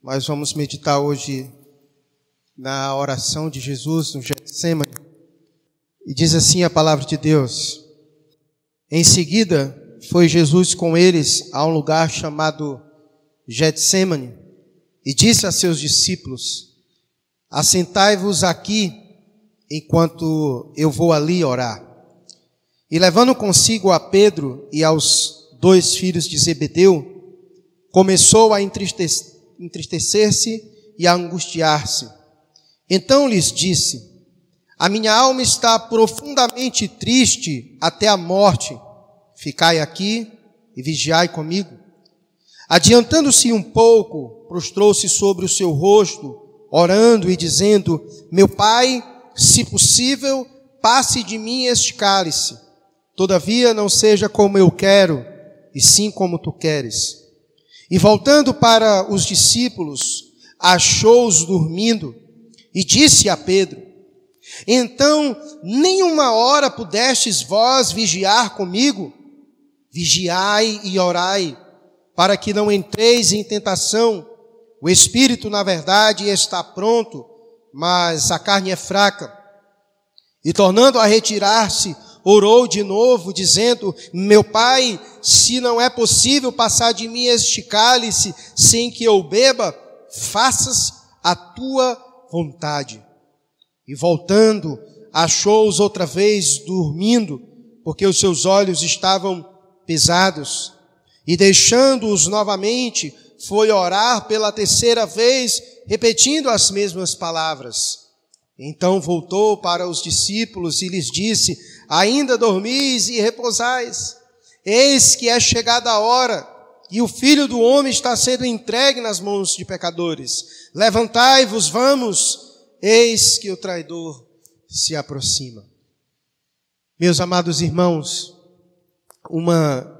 Nós vamos meditar hoje na oração de Jesus no Getsemane. E diz assim a palavra de Deus: Em seguida, foi Jesus com eles a um lugar chamado Getsemane e disse a seus discípulos: Assentai-vos aqui enquanto eu vou ali orar. E levando consigo a Pedro e aos dois filhos de Zebedeu, começou a entristecer-se e a angustiar-se. Então lhes disse: A minha alma está profundamente triste até a morte. Ficai aqui e vigiai comigo. Adiantando-se um pouco, prostrou-se sobre o seu rosto, orando e dizendo: Meu pai, se possível, passe de mim este cálice. Todavia não seja como eu quero, e sim como tu queres. E voltando para os discípulos, achou-os dormindo e disse a Pedro: Então, nenhuma hora pudestes vós vigiar comigo? Vigiai e orai, para que não entreis em tentação. O espírito, na verdade, está pronto, mas a carne é fraca. E tornando a retirar-se, orou de novo, dizendo: Meu pai, se não é possível passar de mim este cálice sem que eu beba, faças a tua vontade. E voltando, achou-os outra vez dormindo, porque os seus olhos estavam pesados. E deixando-os novamente, foi orar pela terceira vez, repetindo as mesmas palavras. Então voltou para os discípulos e lhes disse: Ainda dormis e repousais? Eis que é chegada a hora, e o filho do homem está sendo entregue nas mãos de pecadores. Levantai-vos, vamos, eis que o traidor se aproxima. Meus amados irmãos, uma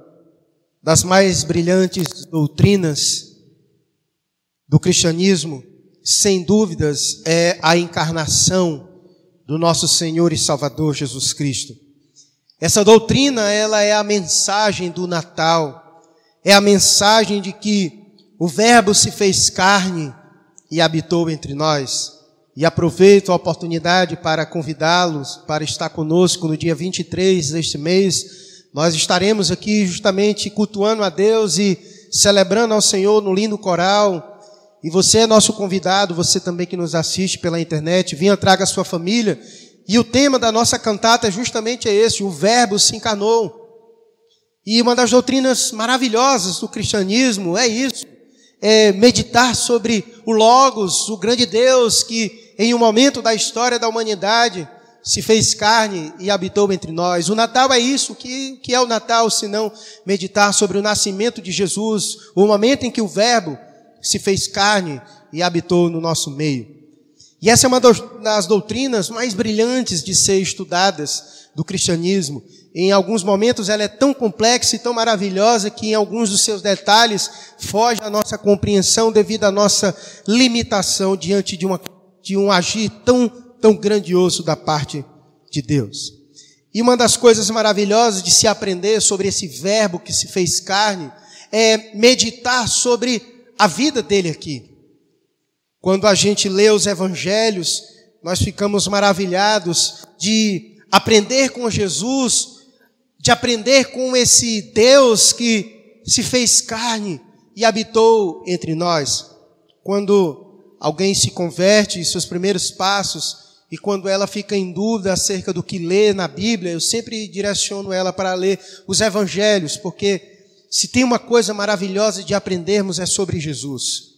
das mais brilhantes doutrinas do cristianismo, sem dúvidas, é a encarnação do nosso Senhor e Salvador Jesus Cristo. Essa doutrina, ela é a mensagem do Natal, é a mensagem de que o Verbo se fez carne e habitou entre nós. E aproveito a oportunidade para convidá-los para estar conosco no dia 23 deste mês, nós estaremos aqui justamente cultuando a Deus e celebrando ao Senhor no lindo coral. E você é nosso convidado, você também que nos assiste pela internet, venha traga a sua família. E o tema da nossa cantata é justamente esse: o Verbo se encarnou. E uma das doutrinas maravilhosas do cristianismo é isso: é meditar sobre o Logos, o grande Deus que, em um momento da história da humanidade, se fez carne e habitou entre nós. O Natal é isso. Que, que é o Natal se não meditar sobre o nascimento de Jesus, o momento em que o Verbo se fez carne e habitou no nosso meio. E essa é uma das doutrinas mais brilhantes de ser estudadas do cristianismo. Em alguns momentos ela é tão complexa e tão maravilhosa que em alguns dos seus detalhes foge à nossa compreensão devido à nossa limitação diante de, uma, de um agir tão tão grandioso da parte de Deus. E uma das coisas maravilhosas de se aprender sobre esse verbo que se fez carne é meditar sobre a vida dele aqui. Quando a gente lê os evangelhos, nós ficamos maravilhados de aprender com Jesus, de aprender com esse Deus que se fez carne e habitou entre nós. Quando alguém se converte, seus primeiros passos, e quando ela fica em dúvida acerca do que lê na Bíblia, eu sempre direciono ela para ler os evangelhos, porque se tem uma coisa maravilhosa de aprendermos é sobre Jesus.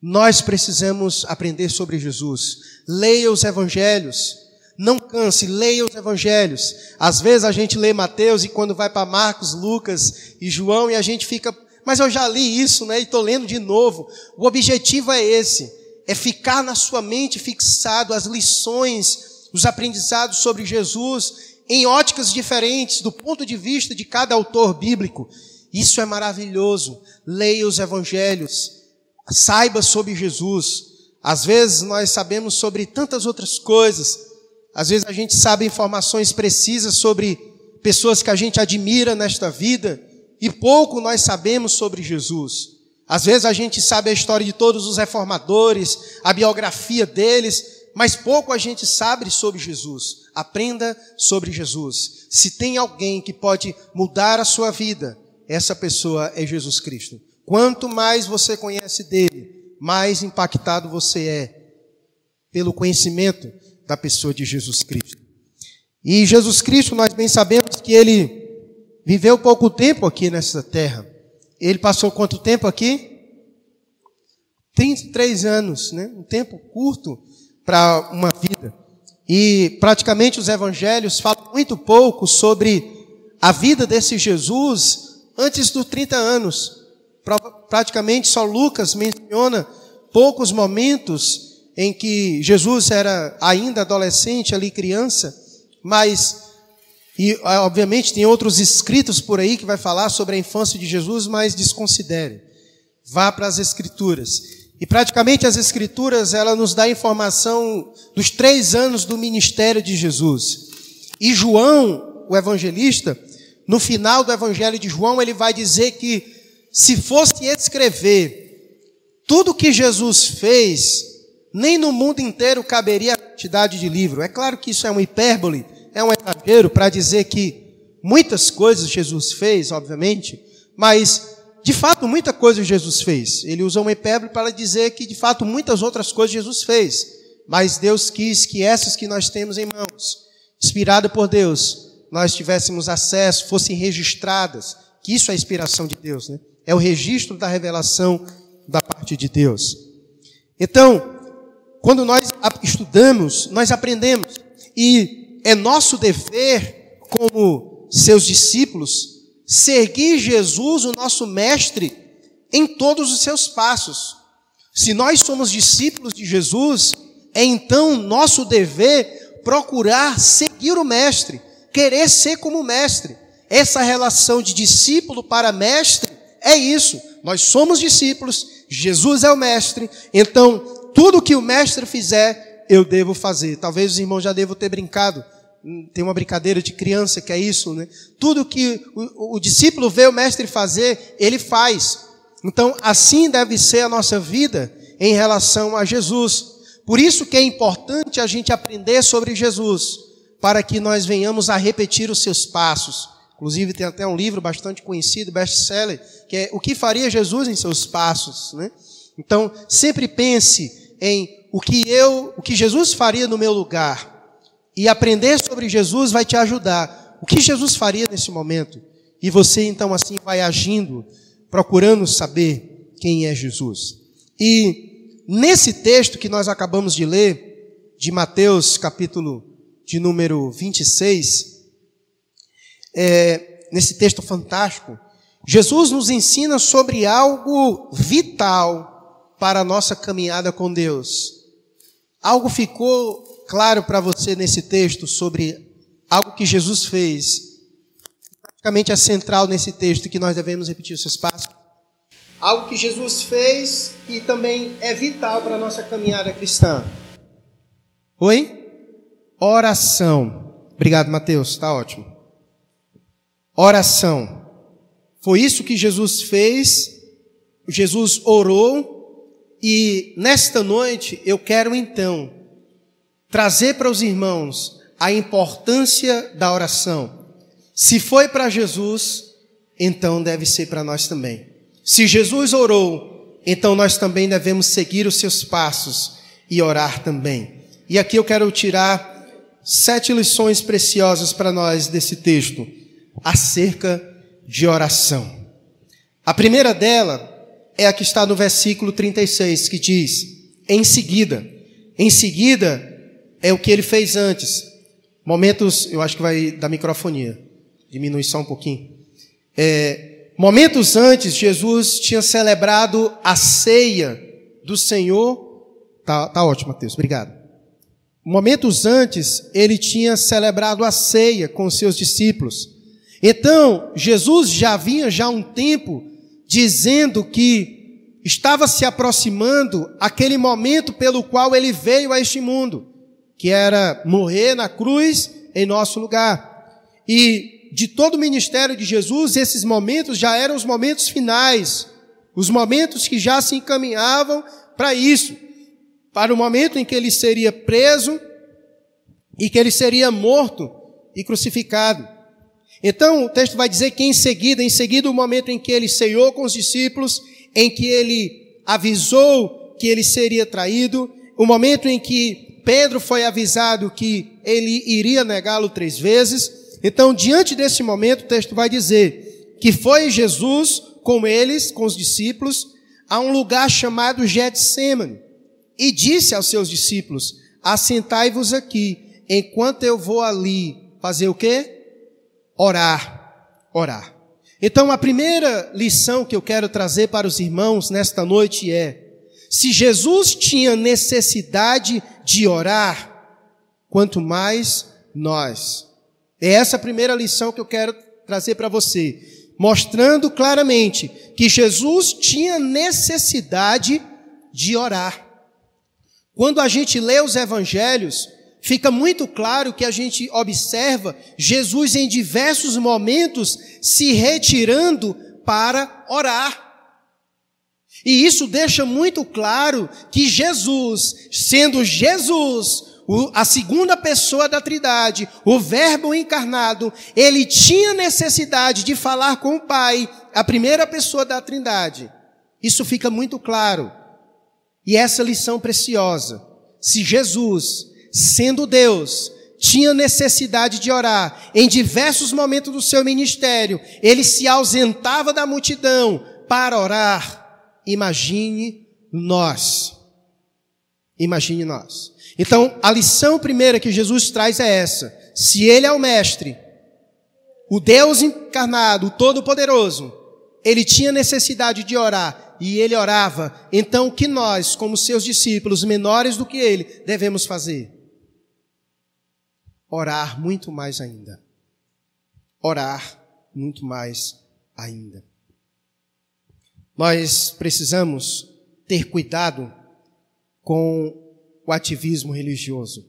Nós precisamos aprender sobre Jesus. Leia os evangelhos. Não canse, leia os evangelhos. Às vezes a gente lê Mateus e quando vai para Marcos, Lucas e João e a gente fica, mas eu já li isso, né? E estou lendo de novo. O objetivo é esse é ficar na sua mente fixado as lições, os aprendizados sobre Jesus em óticas diferentes do ponto de vista de cada autor bíblico. Isso é maravilhoso. Leia os evangelhos, saiba sobre Jesus. Às vezes nós sabemos sobre tantas outras coisas. Às vezes a gente sabe informações precisas sobre pessoas que a gente admira nesta vida e pouco nós sabemos sobre Jesus. Às vezes a gente sabe a história de todos os reformadores, a biografia deles, mas pouco a gente sabe sobre Jesus. Aprenda sobre Jesus. Se tem alguém que pode mudar a sua vida, essa pessoa é Jesus Cristo. Quanto mais você conhece dele, mais impactado você é pelo conhecimento da pessoa de Jesus Cristo. E Jesus Cristo, nós bem sabemos que ele viveu pouco tempo aqui nessa terra. Ele passou quanto tempo aqui? 33 anos, né? Um tempo curto para uma vida. E praticamente os evangelhos falam muito pouco sobre a vida desse Jesus antes dos 30 anos. Praticamente só Lucas menciona poucos momentos em que Jesus era ainda adolescente, ali criança, mas e obviamente tem outros escritos por aí que vai falar sobre a infância de Jesus, mas desconsidere. Vá para as escrituras. E praticamente as escrituras, ela nos dá informação dos três anos do ministério de Jesus. E João, o evangelista, no final do evangelho de João, ele vai dizer que se fosse escrever tudo que Jesus fez, nem no mundo inteiro caberia a quantidade de livro. É claro que isso é uma hipérbole, é um exagero para dizer que muitas coisas Jesus fez, obviamente, mas de fato, muita coisa Jesus fez. Ele usa uma hipérbole para dizer que, de fato, muitas outras coisas Jesus fez. Mas Deus quis que essas que nós temos em mãos, inspirada por Deus, nós tivéssemos acesso, fossem registradas. Que isso é a inspiração de Deus, né? É o registro da revelação da parte de Deus. Então, quando nós estudamos, nós aprendemos. E é nosso dever, como seus discípulos, seguir Jesus, o nosso mestre, em todos os seus passos. Se nós somos discípulos de Jesus, é então nosso dever procurar seguir o mestre, querer ser como mestre. Essa relação de discípulo para mestre é isso. Nós somos discípulos, Jesus é o mestre, então tudo que o mestre fizer, eu devo fazer. Talvez os irmãos já devam ter brincado tem uma brincadeira de criança que é isso, né? Tudo que o, o, discípulo vê o mestre fazer, ele faz. Então, assim deve ser a nossa vida em relação a Jesus. Por isso que é importante a gente aprender sobre Jesus, para que nós venhamos a repetir os seus passos. Inclusive tem até um livro bastante conhecido, best-seller, que é O que faria Jesus em seus passos, né? Então, sempre pense em o que eu, o que Jesus faria no meu lugar e aprender sobre Jesus vai te ajudar. O que Jesus faria nesse momento? E você então assim vai agindo, procurando saber quem é Jesus. E nesse texto que nós acabamos de ler, de Mateus capítulo de número 26, é, nesse texto fantástico, Jesus nos ensina sobre algo vital para a nossa caminhada com Deus. Algo ficou claro para você nesse texto sobre algo que Jesus fez, praticamente é central nesse texto que nós devemos repetir esses passos. Algo que Jesus fez e também é vital para a nossa caminhada cristã. Oi? Oração. Obrigado, Mateus, está ótimo. Oração. Foi isso que Jesus fez. Jesus orou e nesta noite eu quero então trazer para os irmãos a importância da oração. Se foi para Jesus, então deve ser para nós também. Se Jesus orou, então nós também devemos seguir os seus passos e orar também. E aqui eu quero tirar sete lições preciosas para nós desse texto acerca de oração. A primeira dela é a que está no versículo 36, que diz: em seguida, em seguida, é o que ele fez antes. Momentos, eu acho que vai da microfonia. Diminui só um pouquinho. É, momentos antes, Jesus tinha celebrado a ceia do Senhor. Tá, tá ótimo, Mateus, obrigado. Momentos antes, ele tinha celebrado a ceia com seus discípulos. Então, Jesus já vinha já um tempo dizendo que estava se aproximando aquele momento pelo qual ele veio a este mundo que era morrer na cruz em nosso lugar. E de todo o ministério de Jesus, esses momentos já eram os momentos finais, os momentos que já se encaminhavam para isso, para o momento em que ele seria preso e que ele seria morto e crucificado. Então o texto vai dizer que em seguida, em seguida o momento em que ele ceiou com os discípulos, em que ele avisou que ele seria traído, o momento em que Pedro foi avisado que ele iria negá-lo três vezes. Então, diante desse momento, o texto vai dizer que foi Jesus com eles, com os discípulos, a um lugar chamado Getsemane e disse aos seus discípulos: Assentai-vos aqui, enquanto eu vou ali fazer o quê? Orar, orar. Então, a primeira lição que eu quero trazer para os irmãos nesta noite é: se Jesus tinha necessidade de orar, quanto mais nós. É essa a primeira lição que eu quero trazer para você, mostrando claramente que Jesus tinha necessidade de orar. Quando a gente lê os evangelhos, fica muito claro que a gente observa Jesus em diversos momentos se retirando para orar. E isso deixa muito claro que Jesus, sendo Jesus, a segunda pessoa da Trindade, o Verbo encarnado, ele tinha necessidade de falar com o Pai, a primeira pessoa da Trindade. Isso fica muito claro. E essa lição preciosa. Se Jesus, sendo Deus, tinha necessidade de orar em diversos momentos do seu ministério, ele se ausentava da multidão para orar imagine nós. Imagine nós. Então, a lição primeira que Jesus traz é essa. Se Ele é o Mestre, o Deus encarnado, o Todo-Poderoso, Ele tinha necessidade de orar e Ele orava. Então, o que nós, como seus discípulos, menores do que Ele, devemos fazer? Orar muito mais ainda. Orar muito mais ainda. Nós precisamos ter cuidado com o ativismo religioso.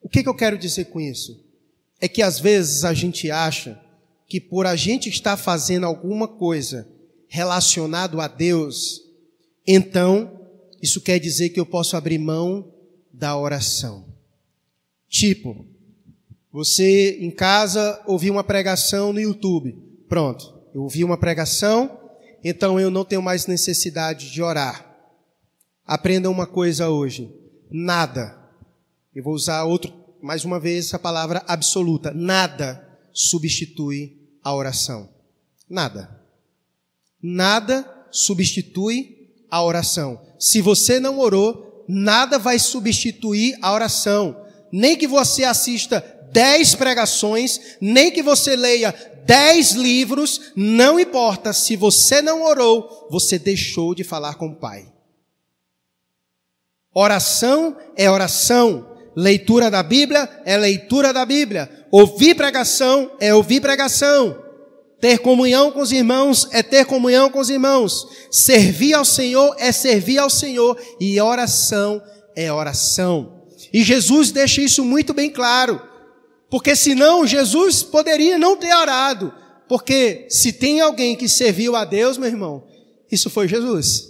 O que, que eu quero dizer com isso? É que às vezes a gente acha que por a gente estar fazendo alguma coisa relacionado a Deus, então isso quer dizer que eu posso abrir mão da oração. Tipo, você em casa ouviu uma pregação no YouTube. Pronto, eu ouvi uma pregação, então eu não tenho mais necessidade de orar. Aprenda uma coisa hoje: nada, eu vou usar outro, mais uma vez a palavra absoluta, nada substitui a oração. Nada. Nada substitui a oração. Se você não orou, nada vai substituir a oração. Nem que você assista dez pregações, nem que você leia dez livros, não importa, se você não orou, você deixou de falar com o Pai. Oração é oração, leitura da Bíblia é leitura da Bíblia, ouvir pregação é ouvir pregação, ter comunhão com os irmãos é ter comunhão com os irmãos, servir ao Senhor é servir ao Senhor, e oração é oração. E Jesus deixa isso muito bem claro. Porque senão Jesus poderia não ter orado. Porque se tem alguém que serviu a Deus, meu irmão, isso foi Jesus.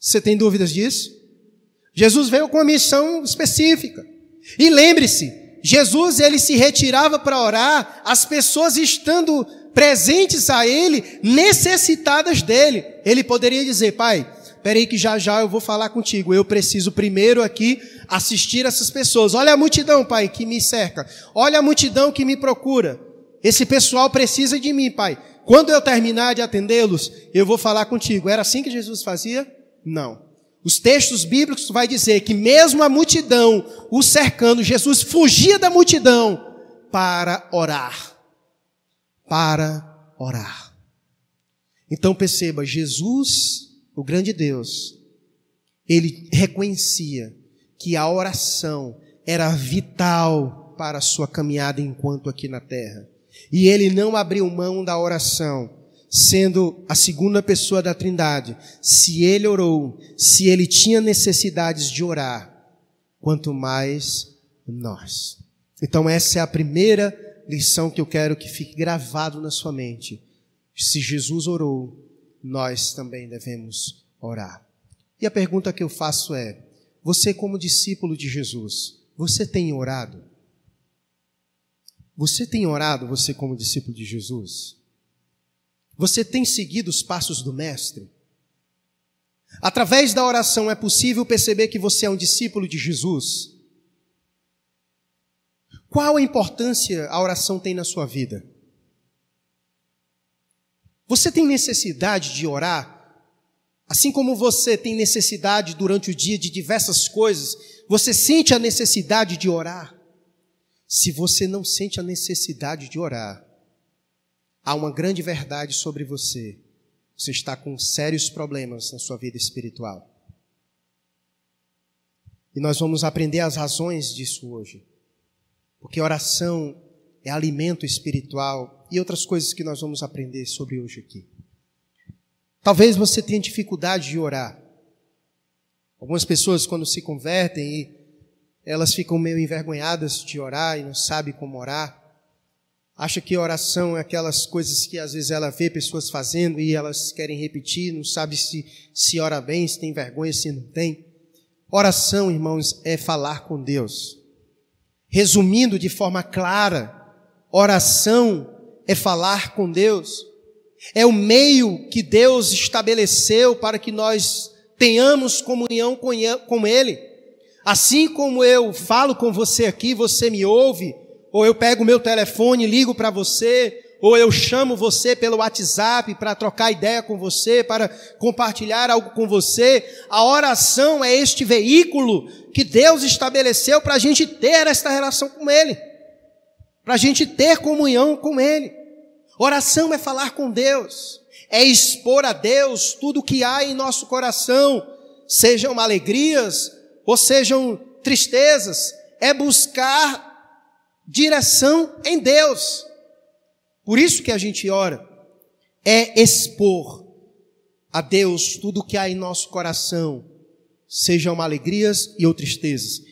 Você tem dúvidas disso? Jesus veio com uma missão específica. E lembre-se, Jesus ele se retirava para orar, as pessoas estando presentes a ele, necessitadas dele. Ele poderia dizer: "Pai, peraí que já já eu vou falar contigo. Eu preciso primeiro aqui assistir essas pessoas. Olha a multidão, Pai, que me cerca. Olha a multidão que me procura. Esse pessoal precisa de mim, Pai. Quando eu terminar de atendê-los, eu vou falar contigo. Era assim que Jesus fazia? Não. Os textos bíblicos vai dizer que mesmo a multidão o cercando, Jesus fugia da multidão para orar. Para orar. Então perceba, Jesus o grande Deus, ele reconhecia que a oração era vital para a sua caminhada enquanto aqui na terra. E ele não abriu mão da oração, sendo a segunda pessoa da Trindade. Se ele orou, se ele tinha necessidades de orar, quanto mais nós. Então essa é a primeira lição que eu quero que fique gravado na sua mente. Se Jesus orou, nós também devemos orar. E a pergunta que eu faço é: você, como discípulo de Jesus, você tem orado? Você tem orado, você, como discípulo de Jesus? Você tem seguido os passos do Mestre? Através da oração é possível perceber que você é um discípulo de Jesus? Qual a importância a oração tem na sua vida? Você tem necessidade de orar? Assim como você tem necessidade durante o dia de diversas coisas, você sente a necessidade de orar? Se você não sente a necessidade de orar, há uma grande verdade sobre você. Você está com sérios problemas na sua vida espiritual. E nós vamos aprender as razões disso hoje. Porque oração é alimento espiritual e outras coisas que nós vamos aprender sobre hoje aqui. Talvez você tenha dificuldade de orar. Algumas pessoas, quando se convertem, elas ficam meio envergonhadas de orar e não sabem como orar. Acha que oração é aquelas coisas que às vezes ela vê pessoas fazendo e elas querem repetir, não sabe se, se ora bem, se tem vergonha, se não tem. Oração, irmãos, é falar com Deus. Resumindo de forma clara, oração é falar com Deus. É o meio que Deus estabeleceu para que nós tenhamos comunhão com Ele. Assim como eu falo com você aqui, você me ouve, ou eu pego o meu telefone, ligo para você, ou eu chamo você pelo WhatsApp para trocar ideia com você, para compartilhar algo com você. A oração é este veículo que Deus estabeleceu para a gente ter esta relação com Ele, para a gente ter comunhão com Ele. Oração é falar com Deus, é expor a Deus tudo o que há em nosso coração, sejam alegrias ou sejam tristezas, é buscar direção em Deus. Por isso que a gente ora, é expor a Deus tudo o que há em nosso coração, sejam alegrias e ou tristezas.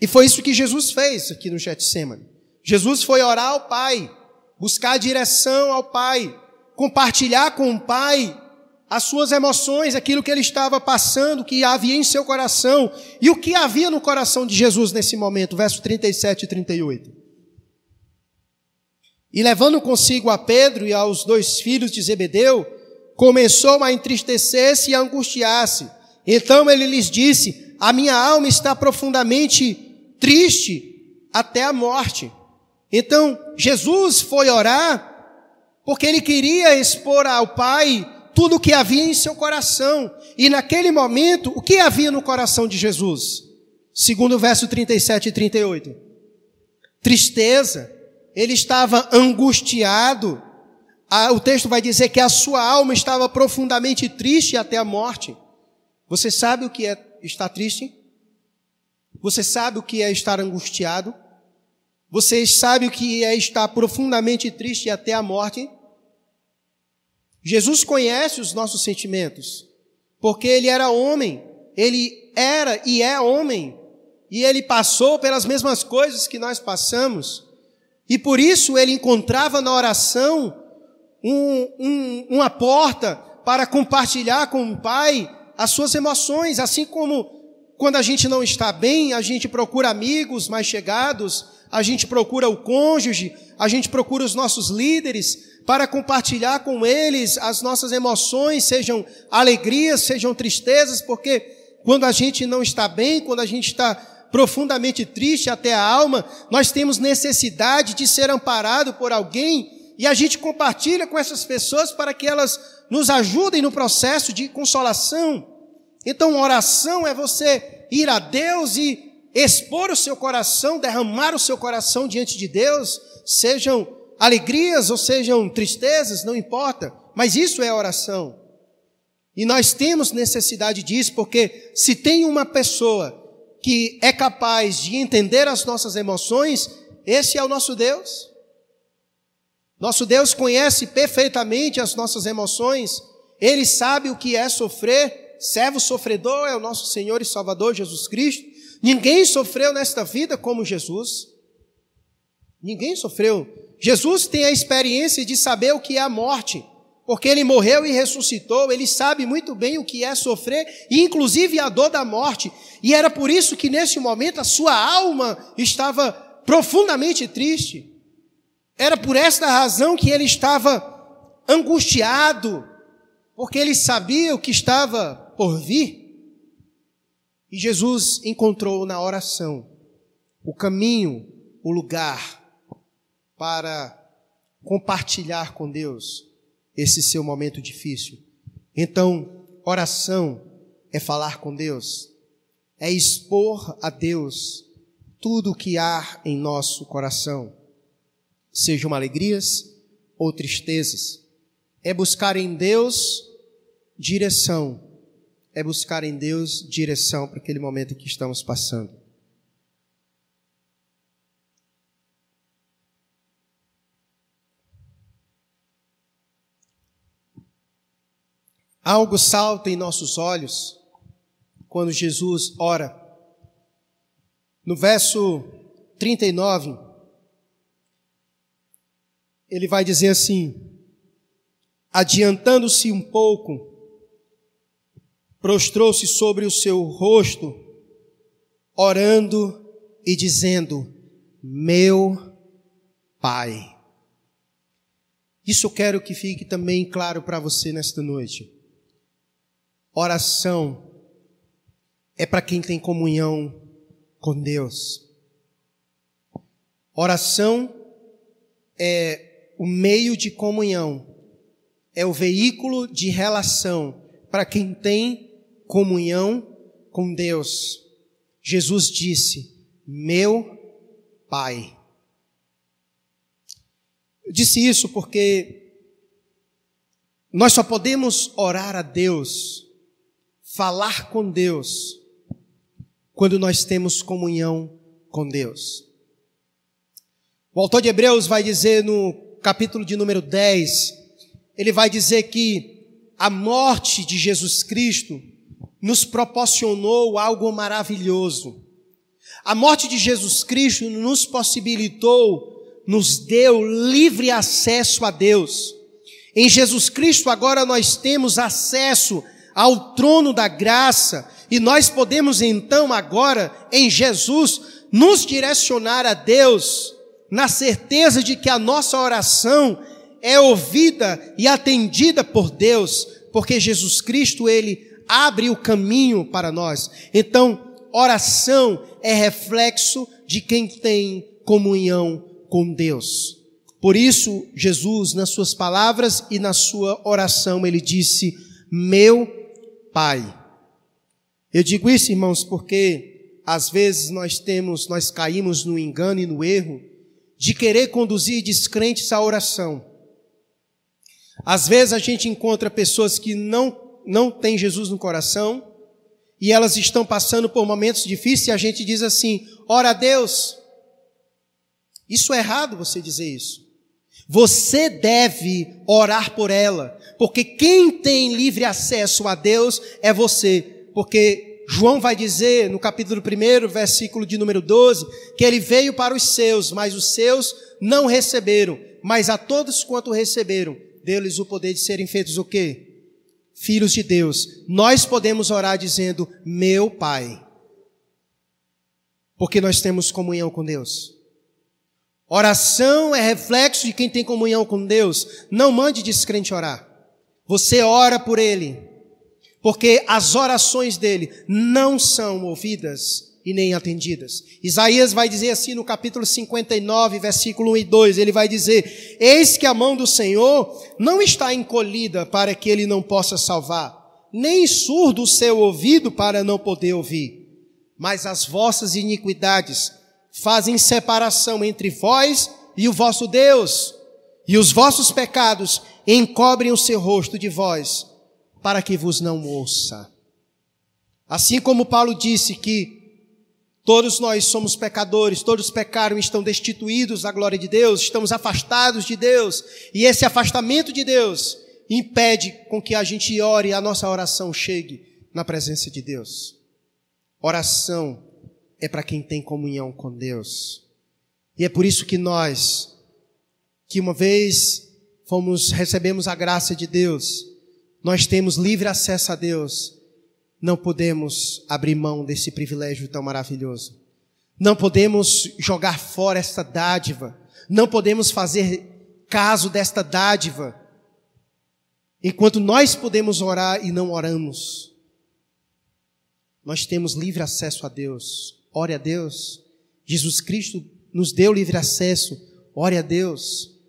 E foi isso que Jesus fez aqui no Getsemane. Jesus foi orar ao Pai, buscar direção ao Pai, compartilhar com o Pai as suas emoções, aquilo que ele estava passando, que havia em seu coração. E o que havia no coração de Jesus nesse momento, verso 37 e 38. E levando consigo a Pedro e aos dois filhos de Zebedeu, começou a entristecer-se e a angustiar-se. Então ele lhes disse: A minha alma está profundamente triste até a morte. Então, Jesus foi orar porque ele queria expor ao Pai tudo o que havia em seu coração. E naquele momento, o que havia no coração de Jesus? Segundo o verso 37 e 38. Tristeza. Ele estava angustiado. O texto vai dizer que a sua alma estava profundamente triste até a morte. Você sabe o que é estar triste? Você sabe o que é estar angustiado? Vocês sabem o que é estar profundamente triste até a morte? Jesus conhece os nossos sentimentos, porque ele era homem, ele era e é homem, e ele passou pelas mesmas coisas que nós passamos, e por isso ele encontrava na oração um, um, uma porta para compartilhar com o Pai as suas emoções, assim como quando a gente não está bem, a gente procura amigos mais chegados, a gente procura o cônjuge, a gente procura os nossos líderes para compartilhar com eles as nossas emoções, sejam alegrias, sejam tristezas, porque quando a gente não está bem, quando a gente está profundamente triste até a alma, nós temos necessidade de ser amparado por alguém e a gente compartilha com essas pessoas para que elas nos ajudem no processo de consolação. Então, oração é você ir a Deus e expor o seu coração, derramar o seu coração diante de Deus, sejam alegrias ou sejam tristezas, não importa, mas isso é oração. E nós temos necessidade disso, porque se tem uma pessoa que é capaz de entender as nossas emoções, esse é o nosso Deus. Nosso Deus conhece perfeitamente as nossas emoções, ele sabe o que é sofrer, servo sofredor é o nosso Senhor e Salvador Jesus Cristo. Ninguém sofreu nesta vida como Jesus. Ninguém sofreu. Jesus tem a experiência de saber o que é a morte, porque ele morreu e ressuscitou, ele sabe muito bem o que é sofrer, inclusive a dor da morte. E era por isso que nesse momento a sua alma estava profundamente triste. Era por esta razão que ele estava angustiado, porque ele sabia o que estava por vir. E Jesus encontrou na oração o caminho, o lugar para compartilhar com Deus esse seu momento difícil. Então, oração é falar com Deus, é expor a Deus tudo o que há em nosso coração, sejam alegrias ou tristezas. É buscar em Deus direção, é buscar em Deus direção para aquele momento que estamos passando. Algo salta em nossos olhos quando Jesus ora. No verso 39, ele vai dizer assim: adiantando-se um pouco, prostrou-se sobre o seu rosto, orando e dizendo: Meu Pai. Isso eu quero que fique também claro para você nesta noite. Oração é para quem tem comunhão com Deus. Oração é o meio de comunhão, é o veículo de relação para quem tem comunhão com Deus. Jesus disse: Meu Pai. Eu disse isso porque nós só podemos orar a Deus falar com Deus quando nós temos comunhão com Deus. O autor de Hebreus vai dizer no capítulo de número 10, ele vai dizer que a morte de Jesus Cristo nos proporcionou algo maravilhoso. A morte de Jesus Cristo nos possibilitou, nos deu livre acesso a Deus. Em Jesus Cristo agora nós temos acesso ao trono da graça, e nós podemos então agora, em Jesus, nos direcionar a Deus, na certeza de que a nossa oração é ouvida e atendida por Deus, porque Jesus Cristo, Ele abre o caminho para nós. Então, oração é reflexo de quem tem comunhão com Deus. Por isso, Jesus, nas suas palavras e na sua oração, ele disse: Meu Pai. Eu digo isso, irmãos, porque às vezes nós temos, nós caímos no engano e no erro de querer conduzir descrentes à oração. Às vezes a gente encontra pessoas que não não têm Jesus no coração e elas estão passando por momentos difíceis e a gente diz assim: ora a Deus. Isso é errado você dizer isso. Você deve orar por ela, porque quem tem livre acesso a Deus é você, porque João vai dizer no capítulo 1, versículo de número 12, que ele veio para os seus, mas os seus não receberam, mas a todos quanto receberam, deu-lhes o poder de serem feitos o quê? Filhos de Deus. Nós podemos orar dizendo: "Meu Pai". Porque nós temos comunhão com Deus. Oração é reflexo de quem tem comunhão com Deus. Não mande descrente orar. Você ora por ele. Porque as orações dele não são ouvidas e nem atendidas. Isaías vai dizer assim no capítulo 59, versículo 1 e 2, ele vai dizer: Eis que a mão do Senhor não está encolhida para que ele não possa salvar, nem surdo o seu ouvido para não poder ouvir. Mas as vossas iniquidades fazem separação entre vós e o vosso Deus, e os vossos pecados encobrem o seu rosto de vós, para que vos não ouça. Assim como Paulo disse que todos nós somos pecadores, todos pecaram e estão destituídos da glória de Deus, estamos afastados de Deus, e esse afastamento de Deus impede com que a gente ore e a nossa oração chegue na presença de Deus. Oração é para quem tem comunhão com Deus. E é por isso que nós, que uma vez fomos, recebemos a graça de Deus, nós temos livre acesso a Deus, não podemos abrir mão desse privilégio tão maravilhoso. Não podemos jogar fora esta dádiva. Não podemos fazer caso desta dádiva. Enquanto nós podemos orar e não oramos. Nós temos livre acesso a Deus. Ore a Deus. Jesus Cristo nos deu livre acesso. Ore a Deus.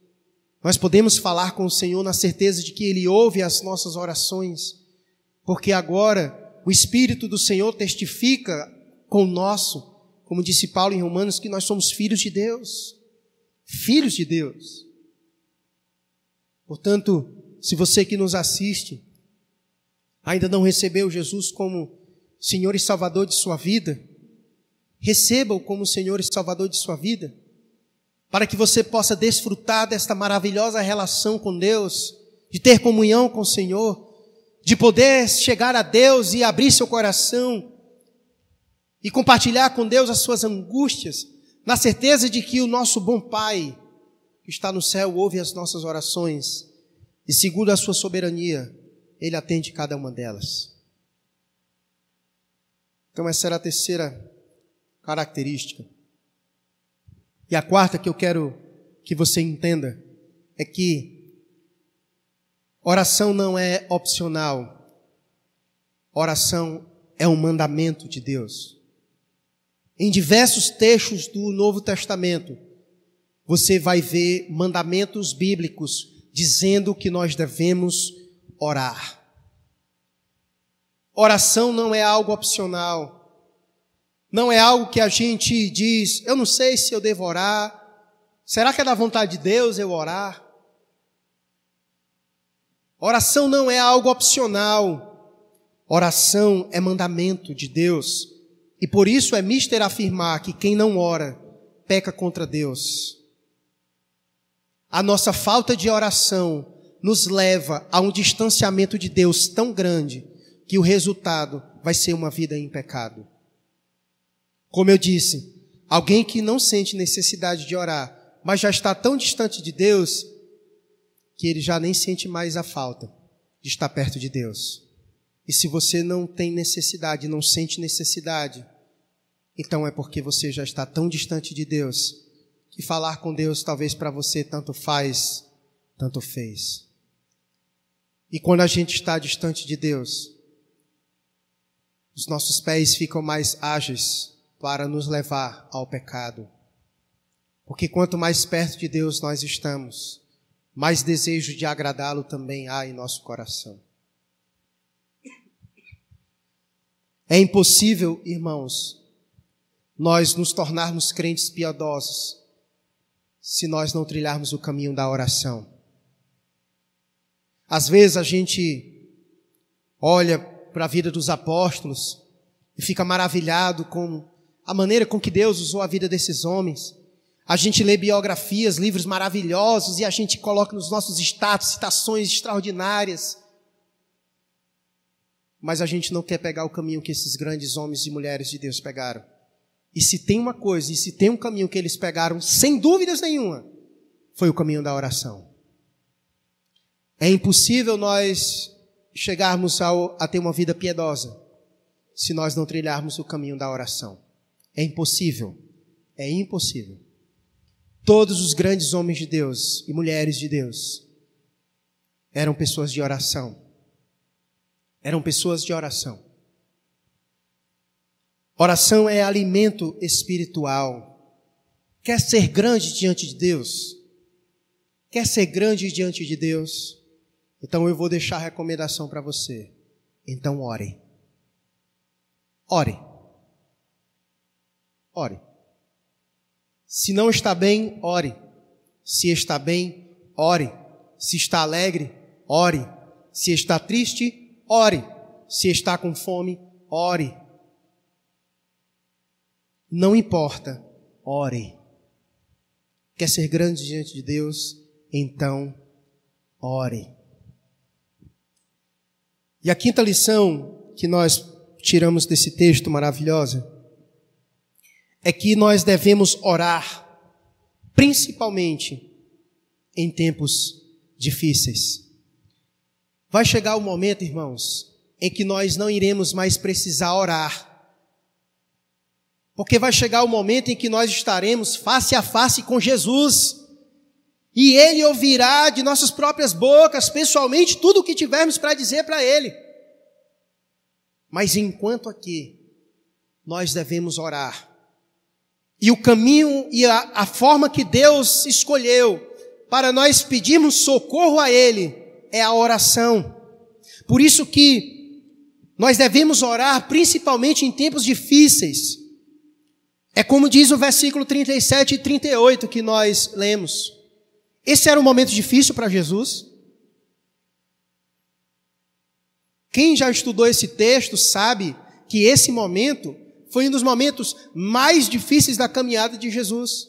Nós podemos falar com o Senhor na certeza de que Ele ouve as nossas orações. Porque agora o Espírito do Senhor testifica com o nosso, como disse Paulo em Romanos, que nós somos filhos de Deus. Filhos de Deus. Portanto, se você que nos assiste ainda não recebeu Jesus como Senhor e Salvador de sua vida, receba-o como Senhor e Salvador de sua vida, para que você possa desfrutar desta maravilhosa relação com Deus, de ter comunhão com o Senhor, de poder chegar a Deus e abrir seu coração e compartilhar com Deus as suas angústias, na certeza de que o nosso bom Pai, que está no céu, ouve as nossas orações e, segundo a sua soberania, Ele atende cada uma delas. Então, essa era a terceira característica. E a quarta que eu quero que você entenda é que Oração não é opcional. Oração é um mandamento de Deus. Em diversos textos do Novo Testamento, você vai ver mandamentos bíblicos dizendo que nós devemos orar. Oração não é algo opcional. Não é algo que a gente diz, eu não sei se eu devo orar. Será que é da vontade de Deus eu orar? Oração não é algo opcional. Oração é mandamento de Deus. E por isso é mister afirmar que quem não ora peca contra Deus. A nossa falta de oração nos leva a um distanciamento de Deus tão grande que o resultado vai ser uma vida em pecado. Como eu disse, alguém que não sente necessidade de orar, mas já está tão distante de Deus, que ele já nem sente mais a falta de estar perto de Deus. E se você não tem necessidade, não sente necessidade, então é porque você já está tão distante de Deus que falar com Deus talvez para você tanto faz, tanto fez. E quando a gente está distante de Deus, os nossos pés ficam mais ágeis para nos levar ao pecado. Porque quanto mais perto de Deus nós estamos, mais desejo de agradá-lo também há em nosso coração. É impossível, irmãos, nós nos tornarmos crentes piedosos se nós não trilharmos o caminho da oração. Às vezes a gente olha para a vida dos apóstolos e fica maravilhado com a maneira com que Deus usou a vida desses homens. A gente lê biografias, livros maravilhosos e a gente coloca nos nossos status citações extraordinárias. Mas a gente não quer pegar o caminho que esses grandes homens e mulheres de Deus pegaram. E se tem uma coisa, e se tem um caminho que eles pegaram, sem dúvidas nenhuma, foi o caminho da oração. É impossível nós chegarmos ao, a ter uma vida piedosa se nós não trilharmos o caminho da oração. É impossível. É impossível. Todos os grandes homens de Deus e mulheres de Deus eram pessoas de oração. Eram pessoas de oração. Oração é alimento espiritual. Quer ser grande diante de Deus? Quer ser grande diante de Deus? Então eu vou deixar a recomendação para você. Então ore. Ore. Ore. Se não está bem, ore. Se está bem, ore. Se está alegre, ore. Se está triste, ore. Se está com fome, ore. Não importa, ore. Quer ser grande diante de Deus? Então, ore. E a quinta lição que nós tiramos desse texto maravilhosa é que nós devemos orar, principalmente em tempos difíceis. Vai chegar o momento, irmãos, em que nós não iremos mais precisar orar. Porque vai chegar o momento em que nós estaremos face a face com Jesus. E Ele ouvirá de nossas próprias bocas, pessoalmente, tudo o que tivermos para dizer para Ele. Mas enquanto aqui, nós devemos orar. E o caminho e a, a forma que Deus escolheu para nós pedirmos socorro a Ele é a oração. Por isso que nós devemos orar principalmente em tempos difíceis. É como diz o versículo 37 e 38 que nós lemos. Esse era um momento difícil para Jesus. Quem já estudou esse texto sabe que esse momento foi um dos momentos mais difíceis da caminhada de Jesus.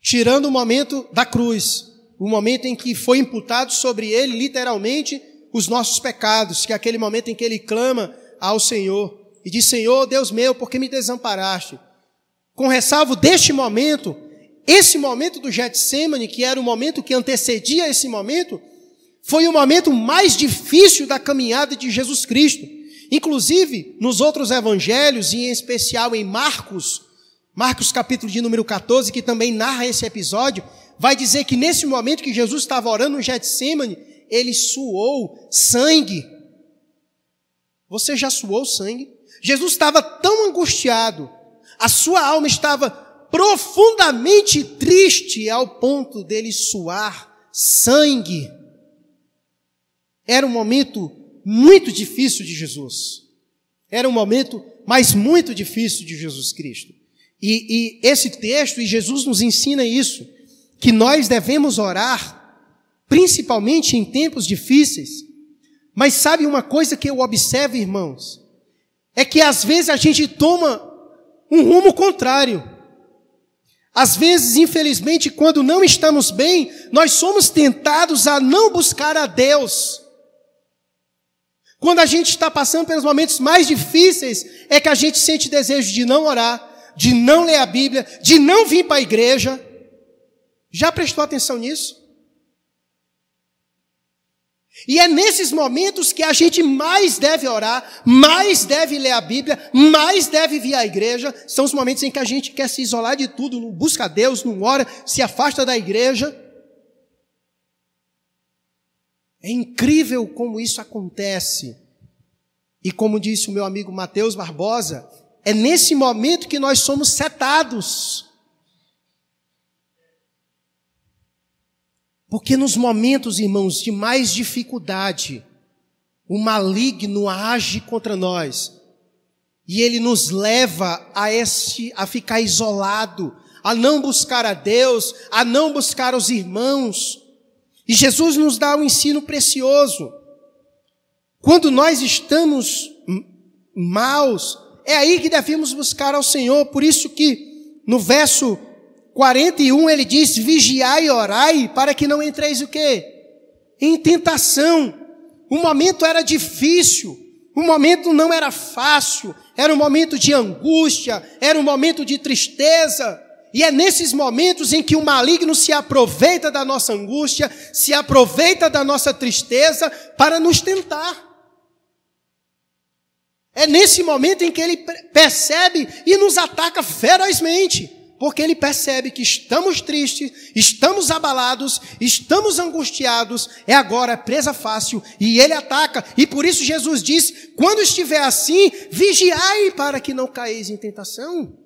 Tirando o momento da cruz, o momento em que foi imputado sobre ele, literalmente, os nossos pecados, que é aquele momento em que ele clama ao Senhor e diz: Senhor, Deus meu, por que me desamparaste? Com ressalvo deste momento, esse momento do Getsemane, que era o momento que antecedia esse momento, foi o momento mais difícil da caminhada de Jesus Cristo. Inclusive, nos outros evangelhos, e em especial em Marcos, Marcos capítulo de número 14, que também narra esse episódio, vai dizer que nesse momento que Jesus estava orando no Getsemane, ele suou sangue. Você já suou sangue? Jesus estava tão angustiado, a sua alma estava profundamente triste ao ponto dele suar sangue. Era um momento muito difícil de Jesus. Era um momento, mas muito difícil de Jesus Cristo. E, e esse texto, e Jesus nos ensina isso, que nós devemos orar, principalmente em tempos difíceis. Mas sabe uma coisa que eu observo, irmãos? É que às vezes a gente toma um rumo contrário. Às vezes, infelizmente, quando não estamos bem, nós somos tentados a não buscar a Deus. Quando a gente está passando pelos momentos mais difíceis, é que a gente sente desejo de não orar, de não ler a Bíblia, de não vir para a igreja. Já prestou atenção nisso? E é nesses momentos que a gente mais deve orar, mais deve ler a Bíblia, mais deve vir à igreja. São os momentos em que a gente quer se isolar de tudo, não busca Deus, não ora, se afasta da igreja. É incrível como isso acontece. E como disse o meu amigo Mateus Barbosa, é nesse momento que nós somos setados. Porque nos momentos, irmãos, de mais dificuldade, o maligno age contra nós. E ele nos leva a este a ficar isolado, a não buscar a Deus, a não buscar os irmãos, e Jesus nos dá um ensino precioso. Quando nós estamos maus, é aí que devemos buscar ao Senhor. Por isso que no verso 41 ele diz: vigiai e orai para que não entreis o quê? Em tentação. O momento era difícil, o momento não era fácil, era um momento de angústia, era um momento de tristeza. E é nesses momentos em que o maligno se aproveita da nossa angústia, se aproveita da nossa tristeza para nos tentar. É nesse momento em que ele percebe e nos ataca ferozmente, porque ele percebe que estamos tristes, estamos abalados, estamos angustiados, é agora presa fácil e ele ataca. E por isso Jesus diz: quando estiver assim, vigiai para que não caeis em tentação.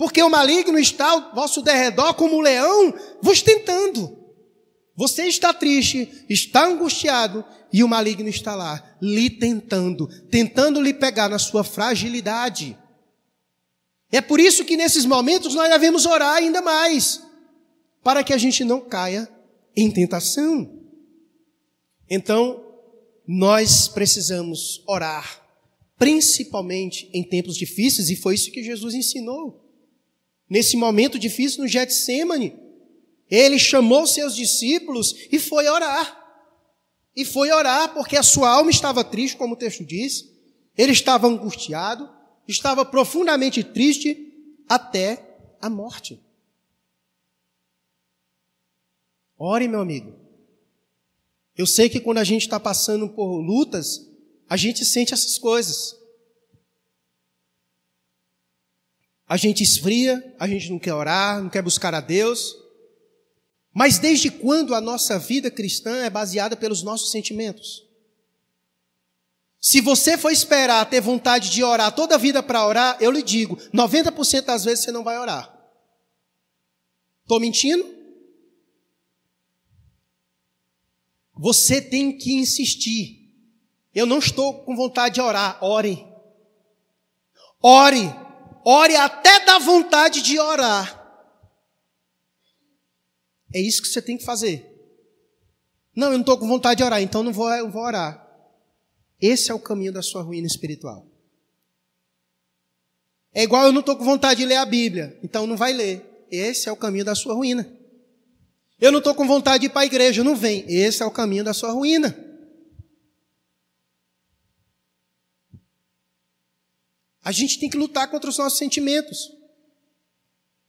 Porque o maligno está ao vosso derredor como um leão vos tentando. Você está triste, está angustiado e o maligno está lá, lhe tentando, tentando lhe pegar na sua fragilidade. É por isso que nesses momentos nós devemos orar ainda mais, para que a gente não caia em tentação. Então, nós precisamos orar, principalmente em tempos difíceis, e foi isso que Jesus ensinou nesse momento difícil no Getsemane, ele chamou seus discípulos e foi orar. E foi orar porque a sua alma estava triste, como o texto diz. Ele estava angustiado, estava profundamente triste até a morte. Ore, meu amigo. Eu sei que quando a gente está passando por lutas, a gente sente essas coisas. A gente esfria, a gente não quer orar, não quer buscar a Deus. Mas desde quando a nossa vida cristã é baseada pelos nossos sentimentos? Se você for esperar ter vontade de orar toda a vida para orar, eu lhe digo, 90% das vezes você não vai orar. Estou mentindo? Você tem que insistir. Eu não estou com vontade de orar. Ore. Ore. Ore até dar vontade de orar. É isso que você tem que fazer. Não, eu não estou com vontade de orar, então não vou, eu vou orar. Esse é o caminho da sua ruína espiritual. É igual eu não estou com vontade de ler a Bíblia, então não vai ler. Esse é o caminho da sua ruína. Eu não estou com vontade de ir para a igreja, não vem. Esse é o caminho da sua ruína. A gente tem que lutar contra os nossos sentimentos.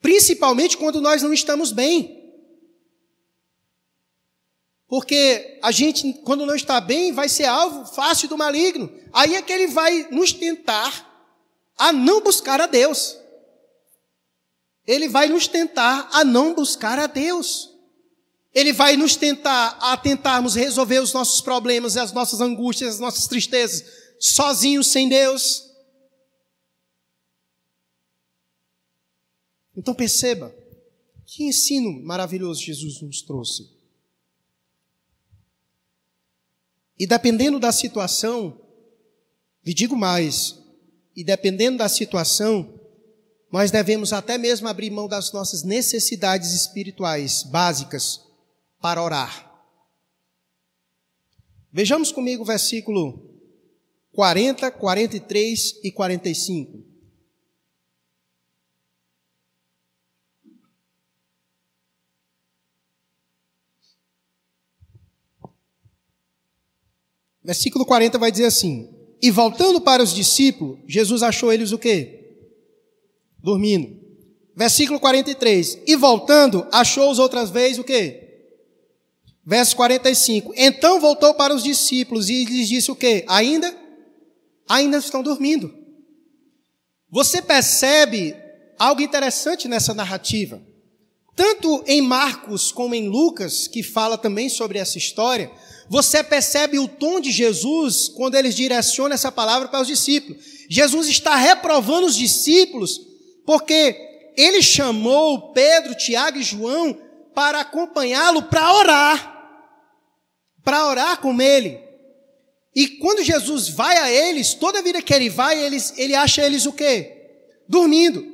Principalmente quando nós não estamos bem. Porque a gente, quando não está bem, vai ser alvo fácil do maligno. Aí é que ele vai nos tentar a não buscar a Deus. Ele vai nos tentar a não buscar a Deus. Ele vai nos tentar a tentarmos resolver os nossos problemas, as nossas angústias, as nossas tristezas, sozinhos, sem Deus. Então perceba, que ensino maravilhoso Jesus nos trouxe. E dependendo da situação, lhe digo mais, e dependendo da situação, nós devemos até mesmo abrir mão das nossas necessidades espirituais básicas para orar. Vejamos comigo o versículo 40, 43 e 45. Versículo 40 vai dizer assim: E voltando para os discípulos, Jesus achou eles o quê? Dormindo. Versículo 43. E voltando, achou-os outras vezes o quê? Verso 45. Então voltou para os discípulos e lhes disse o quê? Ainda? Ainda estão dormindo. Você percebe algo interessante nessa narrativa. Tanto em Marcos como em Lucas, que fala também sobre essa história, você percebe o tom de Jesus quando ele direciona essa palavra para os discípulos. Jesus está reprovando os discípulos porque ele chamou Pedro, Tiago e João para acompanhá-lo para orar. Para orar com ele. E quando Jesus vai a eles, toda vida que ele vai, eles, ele acha eles o quê? Dormindo.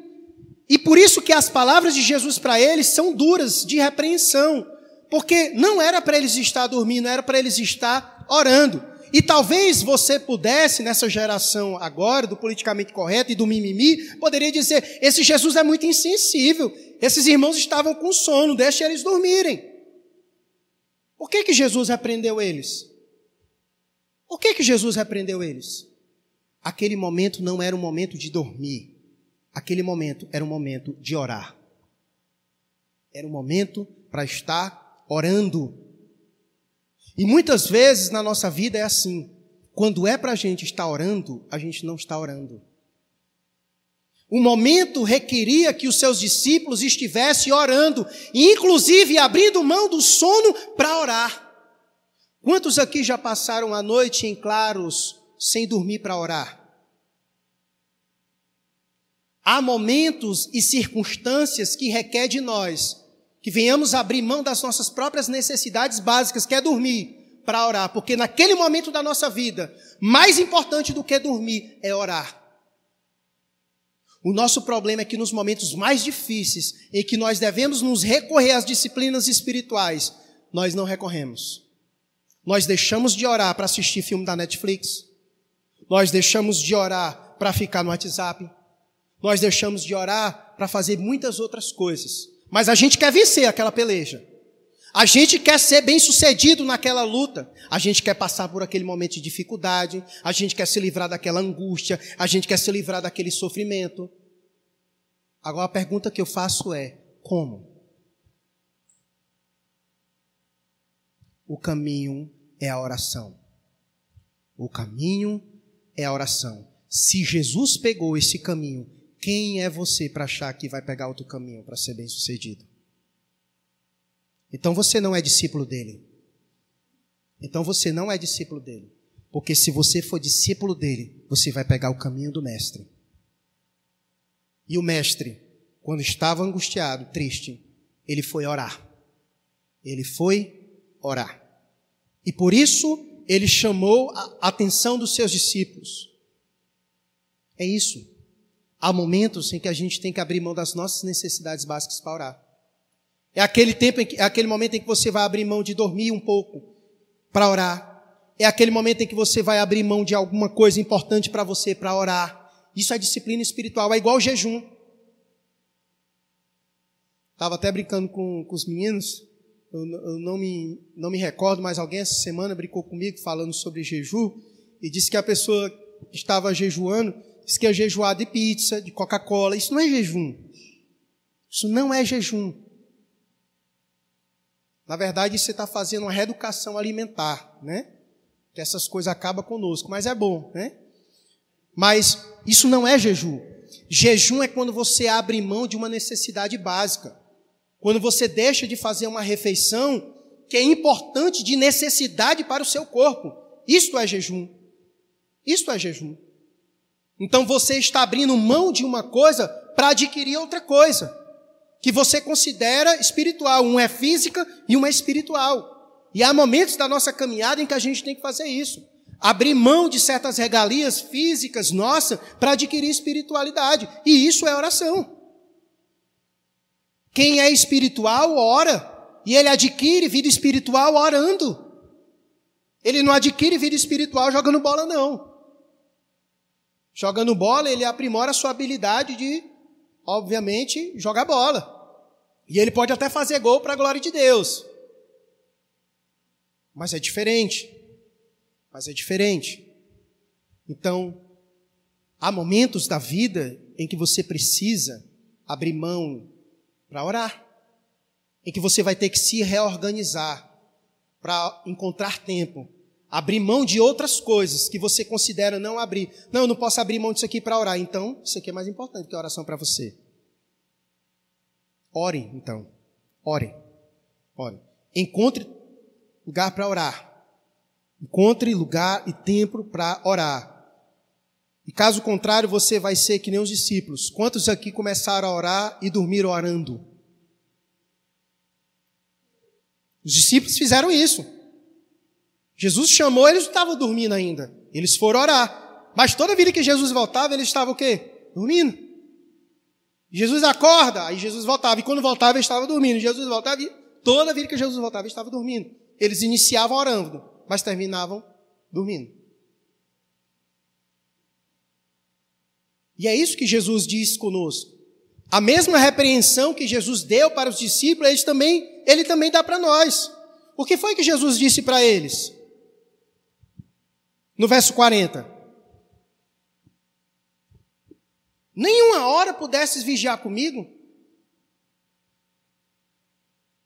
E por isso que as palavras de Jesus para eles são duras, de repreensão. Porque não era para eles estar dormindo, era para eles estar orando. E talvez você pudesse, nessa geração agora, do politicamente correto e do mimimi, poderia dizer: esse Jesus é muito insensível, esses irmãos estavam com sono, deixe eles dormirem. Por que, que Jesus repreendeu eles? Por que, que Jesus repreendeu eles? Aquele momento não era um momento de dormir, aquele momento era um momento de orar. Era um momento para estar orando. E muitas vezes na nossa vida é assim. Quando é para a gente estar orando, a gente não está orando. O momento requeria que os seus discípulos estivessem orando, inclusive abrindo mão do sono para orar. Quantos aqui já passaram a noite em claros sem dormir para orar? Há momentos e circunstâncias que requer de nós que venhamos abrir mão das nossas próprias necessidades básicas, que é dormir, para orar, porque naquele momento da nossa vida, mais importante do que dormir é orar. O nosso problema é que nos momentos mais difíceis, em que nós devemos nos recorrer às disciplinas espirituais, nós não recorremos. Nós deixamos de orar para assistir filme da Netflix. Nós deixamos de orar para ficar no WhatsApp. Nós deixamos de orar para fazer muitas outras coisas. Mas a gente quer vencer aquela peleja. A gente quer ser bem sucedido naquela luta. A gente quer passar por aquele momento de dificuldade. A gente quer se livrar daquela angústia. A gente quer se livrar daquele sofrimento. Agora a pergunta que eu faço é: como? O caminho é a oração. O caminho é a oração. Se Jesus pegou esse caminho, quem é você para achar que vai pegar outro caminho para ser bem sucedido? Então você não é discípulo dele. Então você não é discípulo dele. Porque se você for discípulo dele, você vai pegar o caminho do mestre. E o mestre, quando estava angustiado, triste, ele foi orar. Ele foi orar. E por isso ele chamou a atenção dos seus discípulos. É isso. Há momentos em que a gente tem que abrir mão das nossas necessidades básicas para orar. É aquele tempo, que, é aquele momento em que você vai abrir mão de dormir um pouco para orar. É aquele momento em que você vai abrir mão de alguma coisa importante para você para orar. Isso é disciplina espiritual, é igual jejum. Estava até brincando com, com os meninos, eu, eu, não, me, não me recordo, mas alguém essa semana brincou comigo falando sobre jejum e disse que a pessoa estava jejuando disse que ia jejuar de pizza, de Coca-Cola. Isso não é jejum. Isso não é jejum. Na verdade, você está fazendo uma reeducação alimentar, né? Que essas coisas acabam conosco, mas é bom, né? Mas isso não é jejum. Jejum é quando você abre mão de uma necessidade básica. Quando você deixa de fazer uma refeição que é importante de necessidade para o seu corpo. Isto é jejum. Isto é jejum. Então você está abrindo mão de uma coisa para adquirir outra coisa, que você considera espiritual. Uma é física e uma é espiritual. E há momentos da nossa caminhada em que a gente tem que fazer isso. Abrir mão de certas regalias físicas nossas para adquirir espiritualidade. E isso é oração. Quem é espiritual ora. E ele adquire vida espiritual orando. Ele não adquire vida espiritual jogando bola, não. Jogando bola, ele aprimora a sua habilidade de, obviamente, jogar bola. E ele pode até fazer gol para a glória de Deus. Mas é diferente. Mas é diferente. Então, há momentos da vida em que você precisa abrir mão para orar. Em que você vai ter que se reorganizar para encontrar tempo abrir mão de outras coisas que você considera não abrir. Não, eu não posso abrir mão disso aqui para orar. Então, isso aqui é mais importante que a oração para você. Ore, então. Ore. Ore. Encontre lugar para orar. Encontre lugar e tempo para orar. E caso contrário, você vai ser que nem os discípulos. Quantos aqui começaram a orar e dormiram orando? Os discípulos fizeram isso. Jesus chamou, eles não estavam dormindo ainda. Eles foram orar. Mas toda vida que Jesus voltava, eles estavam o quê? Dormindo. Jesus acorda, aí Jesus voltava. E quando voltava, ele estava dormindo. Jesus voltava e toda vida que Jesus voltava, ele estava dormindo. Eles iniciavam orando, mas terminavam dormindo. E é isso que Jesus diz conosco. A mesma repreensão que Jesus deu para os discípulos, ele também, ele também dá para nós. O que foi que Jesus disse para eles? No verso 40. Nenhuma hora pudesses vigiar comigo?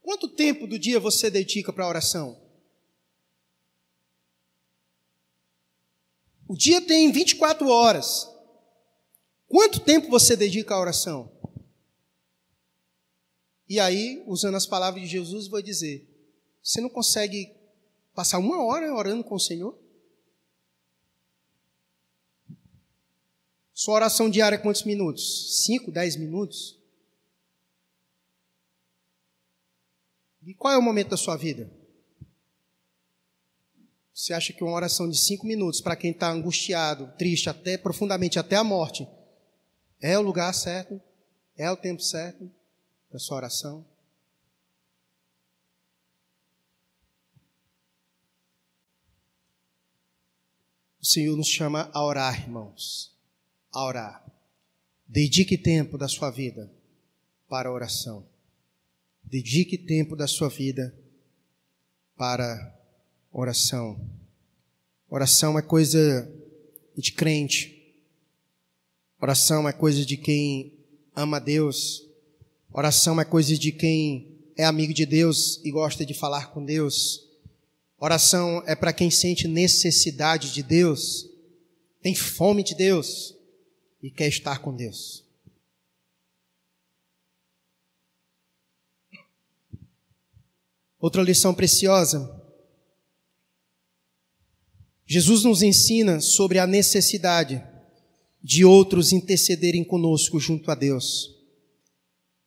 Quanto tempo do dia você dedica para a oração? O dia tem 24 horas. Quanto tempo você dedica à oração? E aí, usando as palavras de Jesus, vou dizer: você não consegue passar uma hora orando com o Senhor? Sua oração diária é quantos minutos? Cinco, dez minutos? E qual é o momento da sua vida? Você acha que uma oração de cinco minutos para quem está angustiado, triste, até profundamente até a morte, é o lugar certo? É o tempo certo para sua oração? O Senhor nos chama a orar, irmãos a orar. Dedique tempo da sua vida para a oração. Dedique tempo da sua vida para oração. Oração é coisa de crente. Oração é coisa de quem ama Deus. Oração é coisa de quem é amigo de Deus e gosta de falar com Deus. Oração é para quem sente necessidade de Deus, tem fome de Deus e quer estar com Deus. Outra lição preciosa. Jesus nos ensina sobre a necessidade de outros intercederem conosco junto a Deus.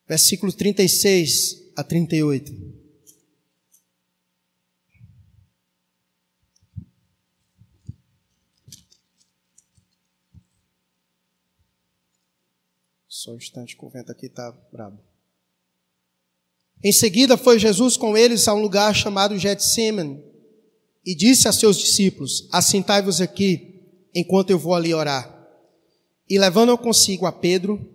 Versículo 36 a 38. Só um instante que o vento aqui está brabo. Em seguida foi Jesus com eles a um lugar chamado Getsemane e disse a seus discípulos: Assentai-vos aqui, enquanto eu vou ali orar. E levando consigo a Pedro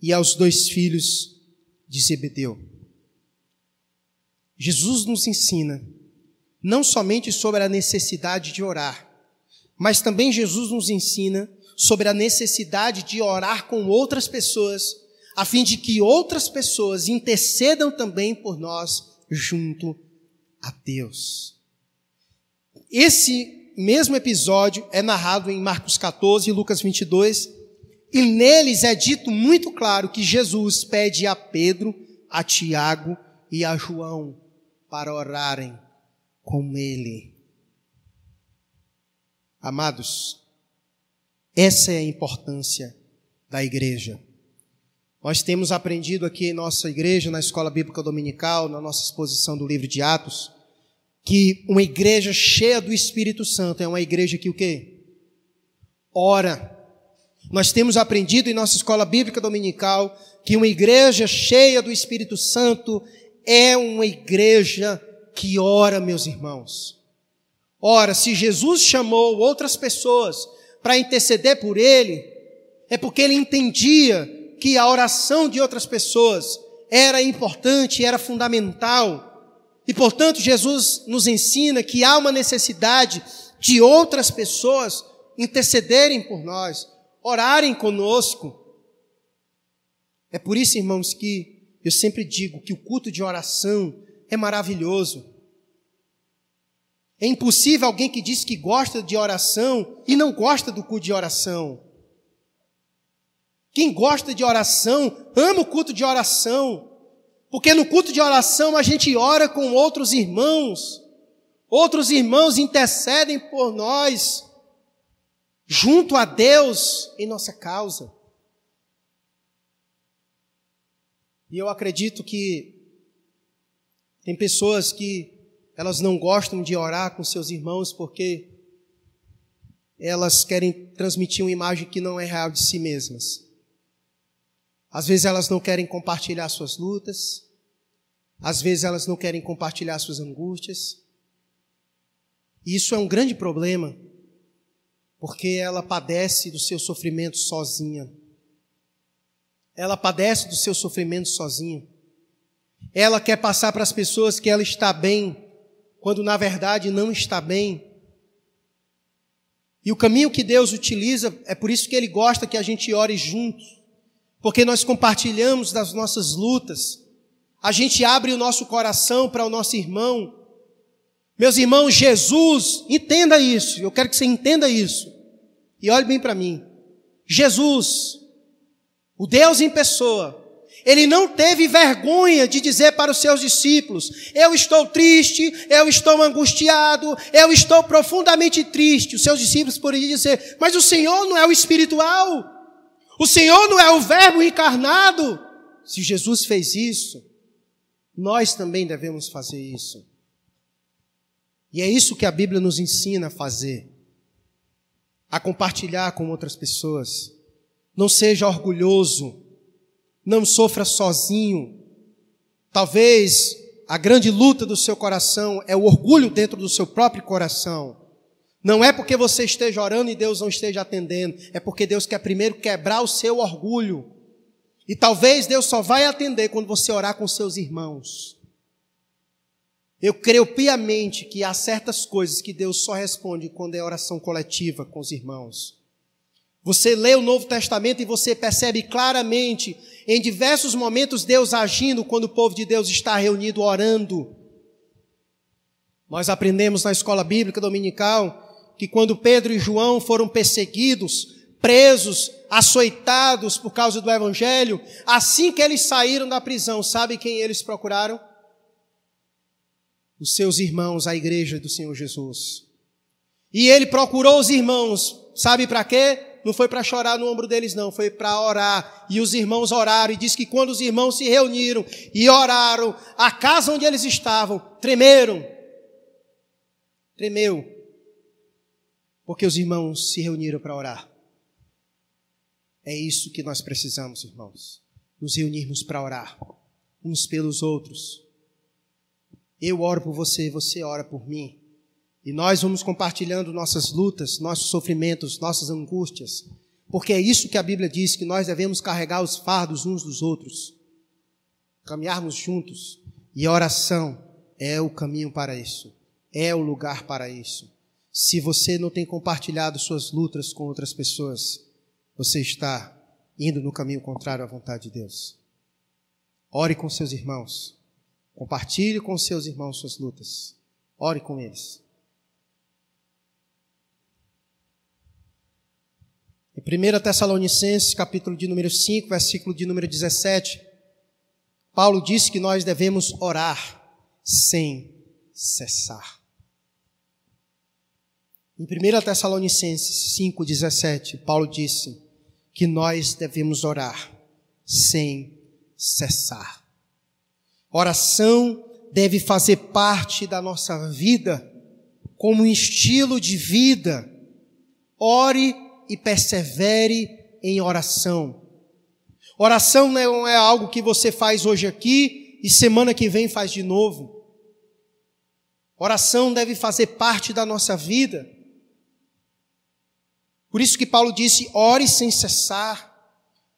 e aos dois filhos de Zebedeu. Jesus nos ensina não somente sobre a necessidade de orar, mas também Jesus nos ensina sobre a necessidade de orar com outras pessoas, a fim de que outras pessoas intercedam também por nós junto a Deus. Esse mesmo episódio é narrado em Marcos 14 e Lucas 22, e neles é dito muito claro que Jesus pede a Pedro, a Tiago e a João para orarem com ele. Amados, essa é a importância da igreja. Nós temos aprendido aqui em nossa igreja, na escola bíblica dominical, na nossa exposição do livro de Atos, que uma igreja cheia do Espírito Santo é uma igreja que o quê? Ora. Nós temos aprendido em nossa escola bíblica dominical que uma igreja cheia do Espírito Santo é uma igreja que ora, meus irmãos. Ora, se Jesus chamou outras pessoas para interceder por ele, é porque ele entendia que a oração de outras pessoas era importante, era fundamental. E, portanto, Jesus nos ensina que há uma necessidade de outras pessoas intercederem por nós, orarem conosco. É por isso, irmãos, que eu sempre digo que o culto de oração é maravilhoso. É impossível alguém que diz que gosta de oração e não gosta do culto de oração. Quem gosta de oração, ama o culto de oração. Porque no culto de oração a gente ora com outros irmãos. Outros irmãos intercedem por nós, junto a Deus, em nossa causa. E eu acredito que tem pessoas que elas não gostam de orar com seus irmãos porque elas querem transmitir uma imagem que não é real de si mesmas. Às vezes elas não querem compartilhar suas lutas, às vezes elas não querem compartilhar suas angústias. E isso é um grande problema, porque ela padece do seu sofrimento sozinha. Ela padece do seu sofrimento sozinha. Ela quer passar para as pessoas que ela está bem, quando na verdade não está bem. E o caminho que Deus utiliza, é por isso que Ele gosta que a gente ore juntos, porque nós compartilhamos das nossas lutas, a gente abre o nosso coração para o nosso irmão. Meus irmãos, Jesus, entenda isso, eu quero que você entenda isso, e olhe bem para mim. Jesus, o Deus em pessoa, ele não teve vergonha de dizer para os seus discípulos: Eu estou triste, eu estou angustiado, eu estou profundamente triste. Os seus discípulos poderiam dizer: Mas o Senhor não é o espiritual, o Senhor não é o Verbo encarnado. Se Jesus fez isso, nós também devemos fazer isso. E é isso que a Bíblia nos ensina a fazer: a compartilhar com outras pessoas. Não seja orgulhoso não sofra sozinho. Talvez a grande luta do seu coração é o orgulho dentro do seu próprio coração. Não é porque você esteja orando e Deus não esteja atendendo, é porque Deus quer primeiro quebrar o seu orgulho. E talvez Deus só vai atender quando você orar com seus irmãos. Eu creio piamente que há certas coisas que Deus só responde quando é oração coletiva com os irmãos. Você lê o Novo Testamento e você percebe claramente, em diversos momentos, Deus agindo quando o povo de Deus está reunido orando. Nós aprendemos na escola bíblica dominical que quando Pedro e João foram perseguidos, presos, açoitados por causa do evangelho, assim que eles saíram da prisão, sabe quem eles procuraram? Os seus irmãos, a igreja do Senhor Jesus. E ele procurou os irmãos, sabe para quê? Não foi para chorar no ombro deles, não, foi para orar. E os irmãos oraram, e diz que quando os irmãos se reuniram e oraram, a casa onde eles estavam, tremeram. Tremeu. Porque os irmãos se reuniram para orar. É isso que nós precisamos, irmãos. Nos reunirmos para orar, uns pelos outros. Eu oro por você, você ora por mim. E nós vamos compartilhando nossas lutas, nossos sofrimentos, nossas angústias, porque é isso que a Bíblia diz que nós devemos carregar os fardos uns dos outros, caminharmos juntos. E a oração é o caminho para isso, é o lugar para isso. Se você não tem compartilhado suas lutas com outras pessoas, você está indo no caminho contrário à vontade de Deus. Ore com seus irmãos. Compartilhe com seus irmãos suas lutas. Ore com eles. Em 1 Tessalonicenses, capítulo de número 5, versículo de número 17, Paulo disse que nós devemos orar sem cessar. Em 1 Tessalonicenses 5, 17, Paulo disse que nós devemos orar sem cessar. Oração deve fazer parte da nossa vida como um estilo de vida. Ore e persevere em oração. Oração não é algo que você faz hoje aqui e semana que vem faz de novo. Oração deve fazer parte da nossa vida. Por isso que Paulo disse: ore sem cessar,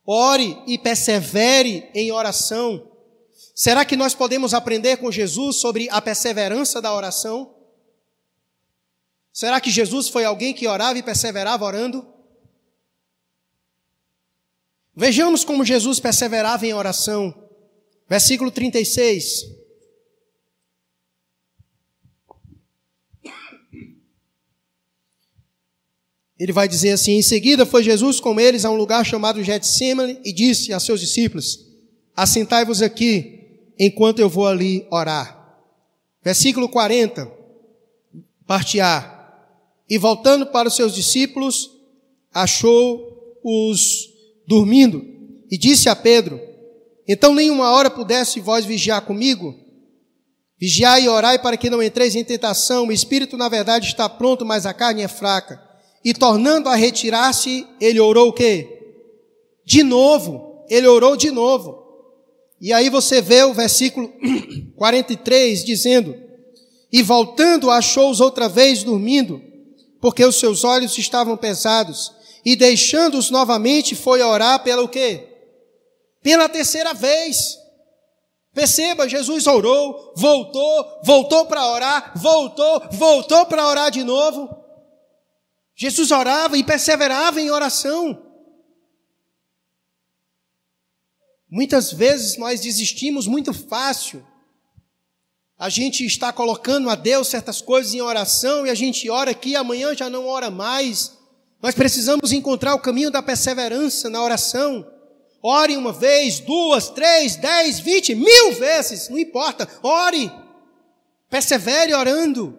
ore e persevere em oração. Será que nós podemos aprender com Jesus sobre a perseverança da oração? Será que Jesus foi alguém que orava e perseverava orando? Vejamos como Jesus perseverava em oração. Versículo 36. Ele vai dizer assim: Em seguida foi Jesus com eles a um lugar chamado Getsemane e disse a seus discípulos: Assentai-vos aqui, enquanto eu vou ali orar. Versículo 40, parte A. E voltando para os seus discípulos, achou-os dormindo, e disse a Pedro: Então nenhuma hora pudesse vós vigiar comigo? Vigiai e orai para que não entreis em tentação. O espírito, na verdade, está pronto, mas a carne é fraca. E tornando a retirar-se, ele orou o quê? De novo. Ele orou de novo. E aí você vê o versículo 43 dizendo: E voltando, achou-os outra vez dormindo, porque os seus olhos estavam pesados e deixando-os novamente foi orar pelo quê? Pela terceira vez. Perceba, Jesus orou, voltou, voltou para orar, voltou, voltou para orar de novo. Jesus orava e perseverava em oração. Muitas vezes nós desistimos muito fácil. A gente está colocando a Deus certas coisas em oração e a gente ora aqui, amanhã já não ora mais. Nós precisamos encontrar o caminho da perseverança na oração. Ore uma vez, duas, três, dez, vinte, mil vezes, não importa. Ore. Persevere orando.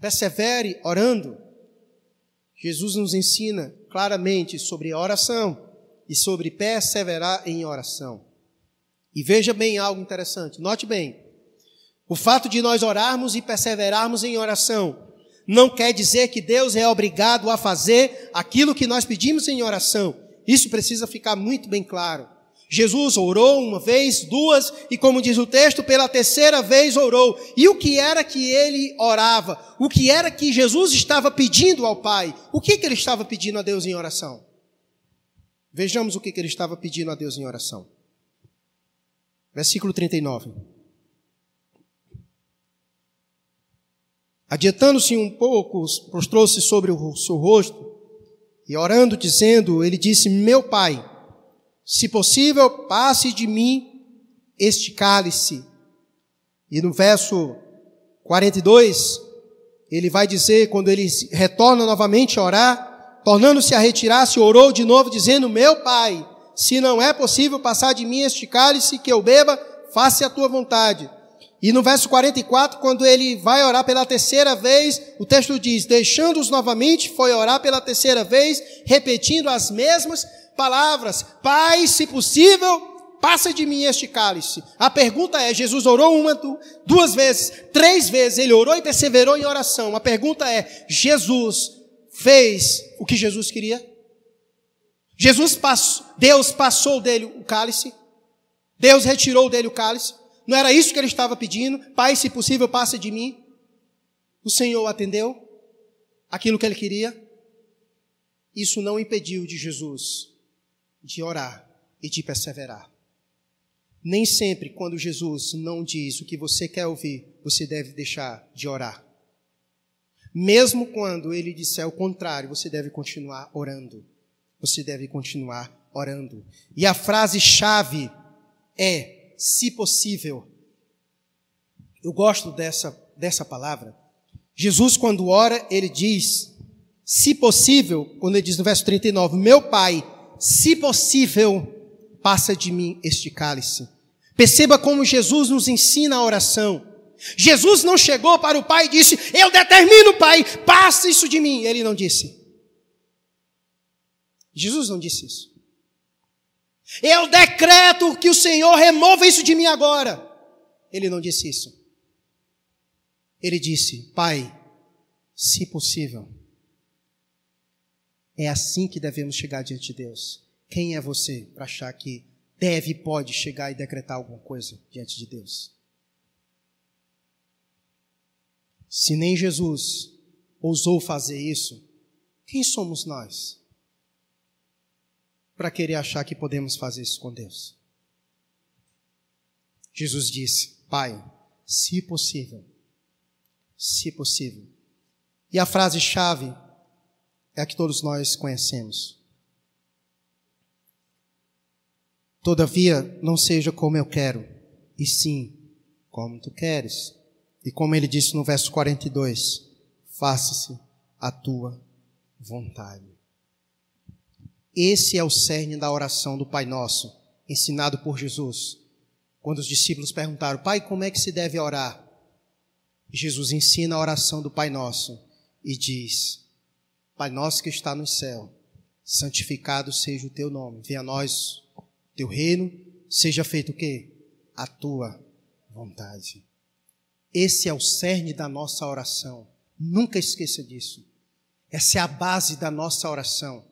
Persevere orando. Jesus nos ensina claramente sobre oração e sobre perseverar em oração. E veja bem algo interessante, note bem. O fato de nós orarmos e perseverarmos em oração não quer dizer que Deus é obrigado a fazer aquilo que nós pedimos em oração. Isso precisa ficar muito bem claro. Jesus orou uma vez, duas, e como diz o texto, pela terceira vez orou. E o que era que ele orava? O que era que Jesus estava pedindo ao Pai? O que, que ele estava pedindo a Deus em oração? Vejamos o que, que ele estava pedindo a Deus em oração. Versículo 39. Adiantando-se um pouco, prostrou-se sobre o seu rosto e orando, dizendo, ele disse: Meu pai, se possível, passe de mim este cálice. E no verso 42, ele vai dizer, quando ele retorna novamente a orar, tornando-se a retirar-se, orou de novo, dizendo: Meu pai, se não é possível passar de mim este cálice que eu beba, faça a tua vontade. E no verso 44, quando ele vai orar pela terceira vez, o texto diz: Deixando-os novamente, foi orar pela terceira vez, repetindo as mesmas palavras: Pai, se possível, passa de mim este cálice. A pergunta é: Jesus orou uma, duas vezes, três vezes, ele orou e perseverou em oração. A pergunta é: Jesus fez o que Jesus queria? Jesus passou, Deus passou dele o cálice? Deus retirou dele o cálice? Não era isso que ele estava pedindo? Pai, se possível, passe de mim. O Senhor atendeu aquilo que ele queria. Isso não impediu de Jesus de orar e de perseverar. Nem sempre, quando Jesus não diz o que você quer ouvir, você deve deixar de orar. Mesmo quando ele disser o contrário, você deve continuar orando. Você deve continuar orando. E a frase chave é se possível. Eu gosto dessa, dessa palavra. Jesus, quando ora, ele diz, se possível, quando ele diz no verso 39, meu Pai, se possível, passa de mim este cálice. Perceba como Jesus nos ensina a oração. Jesus não chegou para o Pai e disse, eu determino, Pai, passa isso de mim. Ele não disse. Jesus não disse isso. Eu decreto que o Senhor remova isso de mim agora. Ele não disse isso. Ele disse: Pai, se possível. É assim que devemos chegar diante de Deus. Quem é você para achar que deve e pode chegar e decretar alguma coisa diante de Deus? Se nem Jesus ousou fazer isso, quem somos nós? Para querer achar que podemos fazer isso com Deus. Jesus disse: Pai, se possível, se possível. E a frase-chave é a que todos nós conhecemos. Todavia, não seja como eu quero, e sim como tu queres. E como ele disse no verso 42, faça-se a tua vontade. Esse é o cerne da oração do Pai Nosso, ensinado por Jesus. Quando os discípulos perguntaram, Pai, como é que se deve orar? Jesus ensina a oração do Pai Nosso e diz: Pai Nosso que está no céu, santificado seja o teu nome. Venha a nós teu reino, seja feito o quê? A tua vontade. Esse é o cerne da nossa oração. Nunca esqueça disso. Essa é a base da nossa oração.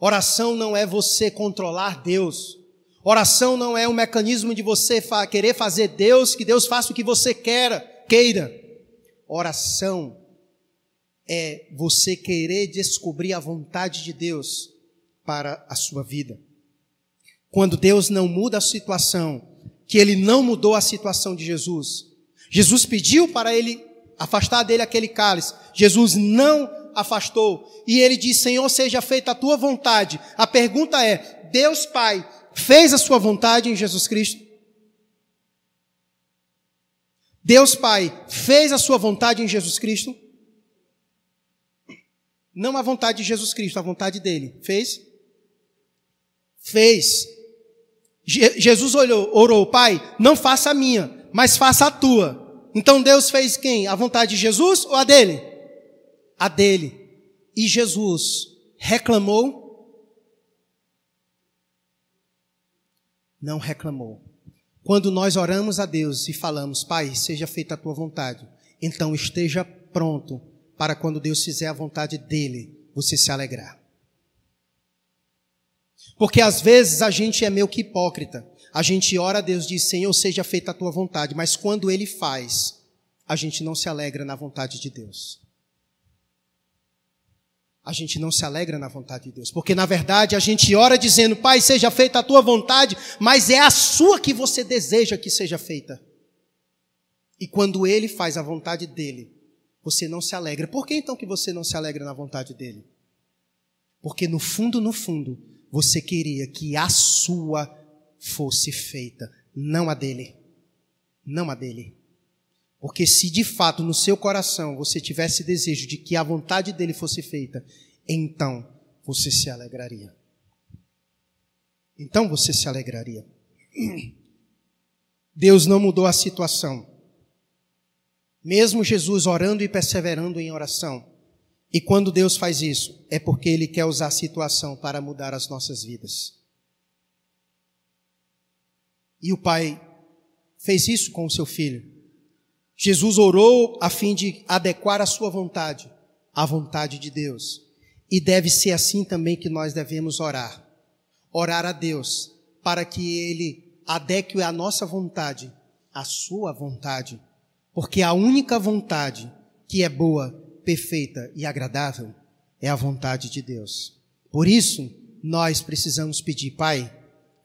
Oração não é você controlar Deus. Oração não é um mecanismo de você fa querer fazer Deus, que Deus faça o que você queira, queira. Oração é você querer descobrir a vontade de Deus para a sua vida. Quando Deus não muda a situação, que ele não mudou a situação de Jesus. Jesus pediu para ele afastar dele aquele cálice. Jesus não afastou. E ele diz: Senhor, seja feita a tua vontade. A pergunta é: Deus Pai fez a sua vontade em Jesus Cristo? Deus Pai fez a sua vontade em Jesus Cristo? Não a vontade de Jesus Cristo, a vontade dele. Fez? Fez. Je Jesus olhou, orou, Pai, não faça a minha, mas faça a tua. Então Deus fez quem? A vontade de Jesus ou a dele? A dele. E Jesus reclamou? Não reclamou. Quando nós oramos a Deus e falamos, Pai, seja feita a tua vontade, então esteja pronto para quando Deus fizer a vontade dele, você se alegrar. Porque às vezes a gente é meio que hipócrita. A gente ora a Deus e diz, Senhor, seja feita a tua vontade, mas quando ele faz, a gente não se alegra na vontade de Deus a gente não se alegra na vontade de Deus. Porque na verdade a gente ora dizendo, Pai, seja feita a tua vontade, mas é a sua que você deseja que seja feita. E quando ele faz a vontade dele, você não se alegra. Por que então que você não se alegra na vontade dele? Porque no fundo, no fundo, você queria que a sua fosse feita, não a dele. Não a dele. Porque se de fato no seu coração você tivesse desejo de que a vontade dele fosse feita, então você se alegraria. Então você se alegraria. Deus não mudou a situação. Mesmo Jesus orando e perseverando em oração. E quando Deus faz isso, é porque Ele quer usar a situação para mudar as nossas vidas. E o Pai fez isso com o seu filho. Jesus orou a fim de adequar a sua vontade à vontade de Deus. E deve ser assim também que nós devemos orar. Orar a Deus para que Ele adeque a nossa vontade à sua vontade. Porque a única vontade que é boa, perfeita e agradável é a vontade de Deus. Por isso, nós precisamos pedir, Pai,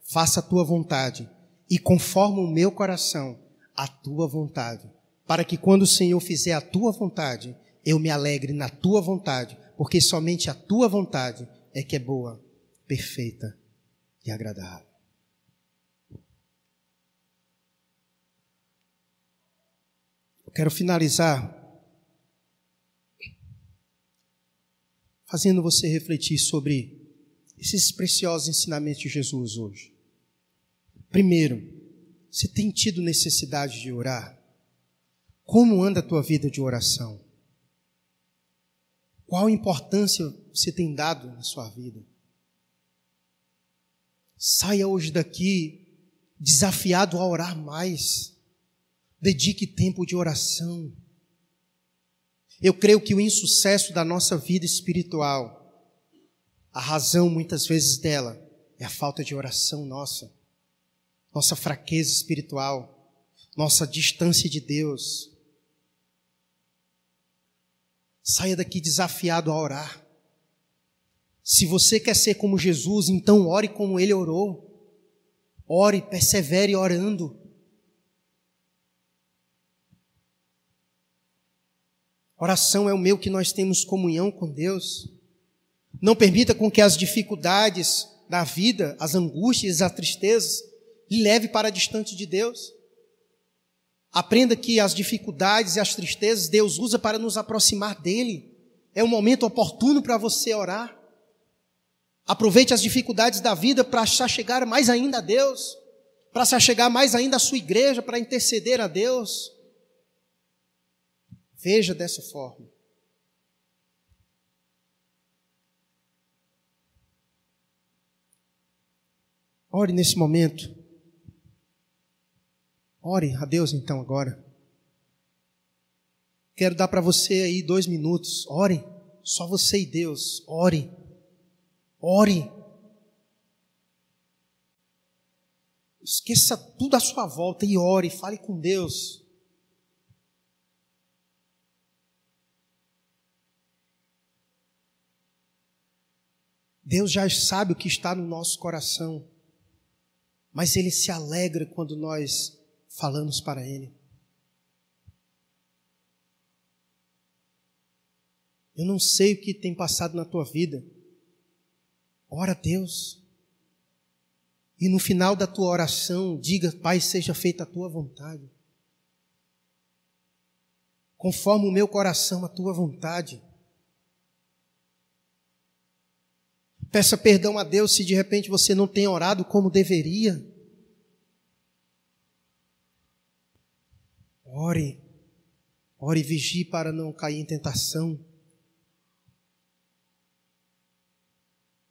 faça a tua vontade e conforma o meu coração a tua vontade, para que quando o Senhor fizer a tua vontade, eu me alegre na tua vontade, porque somente a tua vontade é que é boa, perfeita e agradável. Eu quero finalizar fazendo você refletir sobre esses preciosos ensinamentos de Jesus hoje. Primeiro, você tem tido necessidade de orar? Como anda a tua vida de oração? Qual importância você tem dado na sua vida? Saia hoje daqui desafiado a orar mais. Dedique tempo de oração. Eu creio que o insucesso da nossa vida espiritual, a razão muitas vezes dela, é a falta de oração nossa nossa fraqueza espiritual, nossa distância de Deus. Saia daqui desafiado a orar. Se você quer ser como Jesus, então ore como ele orou. Ore, persevere orando. Oração é o meu que nós temos comunhão com Deus. Não permita com que as dificuldades da vida, as angústias, as tristezas, lhe leve para distante de Deus. Aprenda que as dificuldades e as tristezas Deus usa para nos aproximar dele. É um momento oportuno para você orar. Aproveite as dificuldades da vida para se chegar mais ainda a Deus, para se chegar mais ainda à sua igreja, para interceder a Deus. Veja dessa forma. Ore nesse momento. Ore a Deus então agora. Quero dar para você aí dois minutos. Ore. Só você e Deus. Ore. Ore. Esqueça tudo à sua volta e ore. Fale com Deus. Deus já sabe o que está no nosso coração, mas Ele se alegra quando nós falamos para Ele. Eu não sei o que tem passado na tua vida. Ora a Deus. E no final da tua oração, diga: Pai, seja feita a tua vontade. Conforme o meu coração, a tua vontade. Peça perdão a Deus se de repente você não tem orado como deveria. Ore, ore e vigie para não cair em tentação.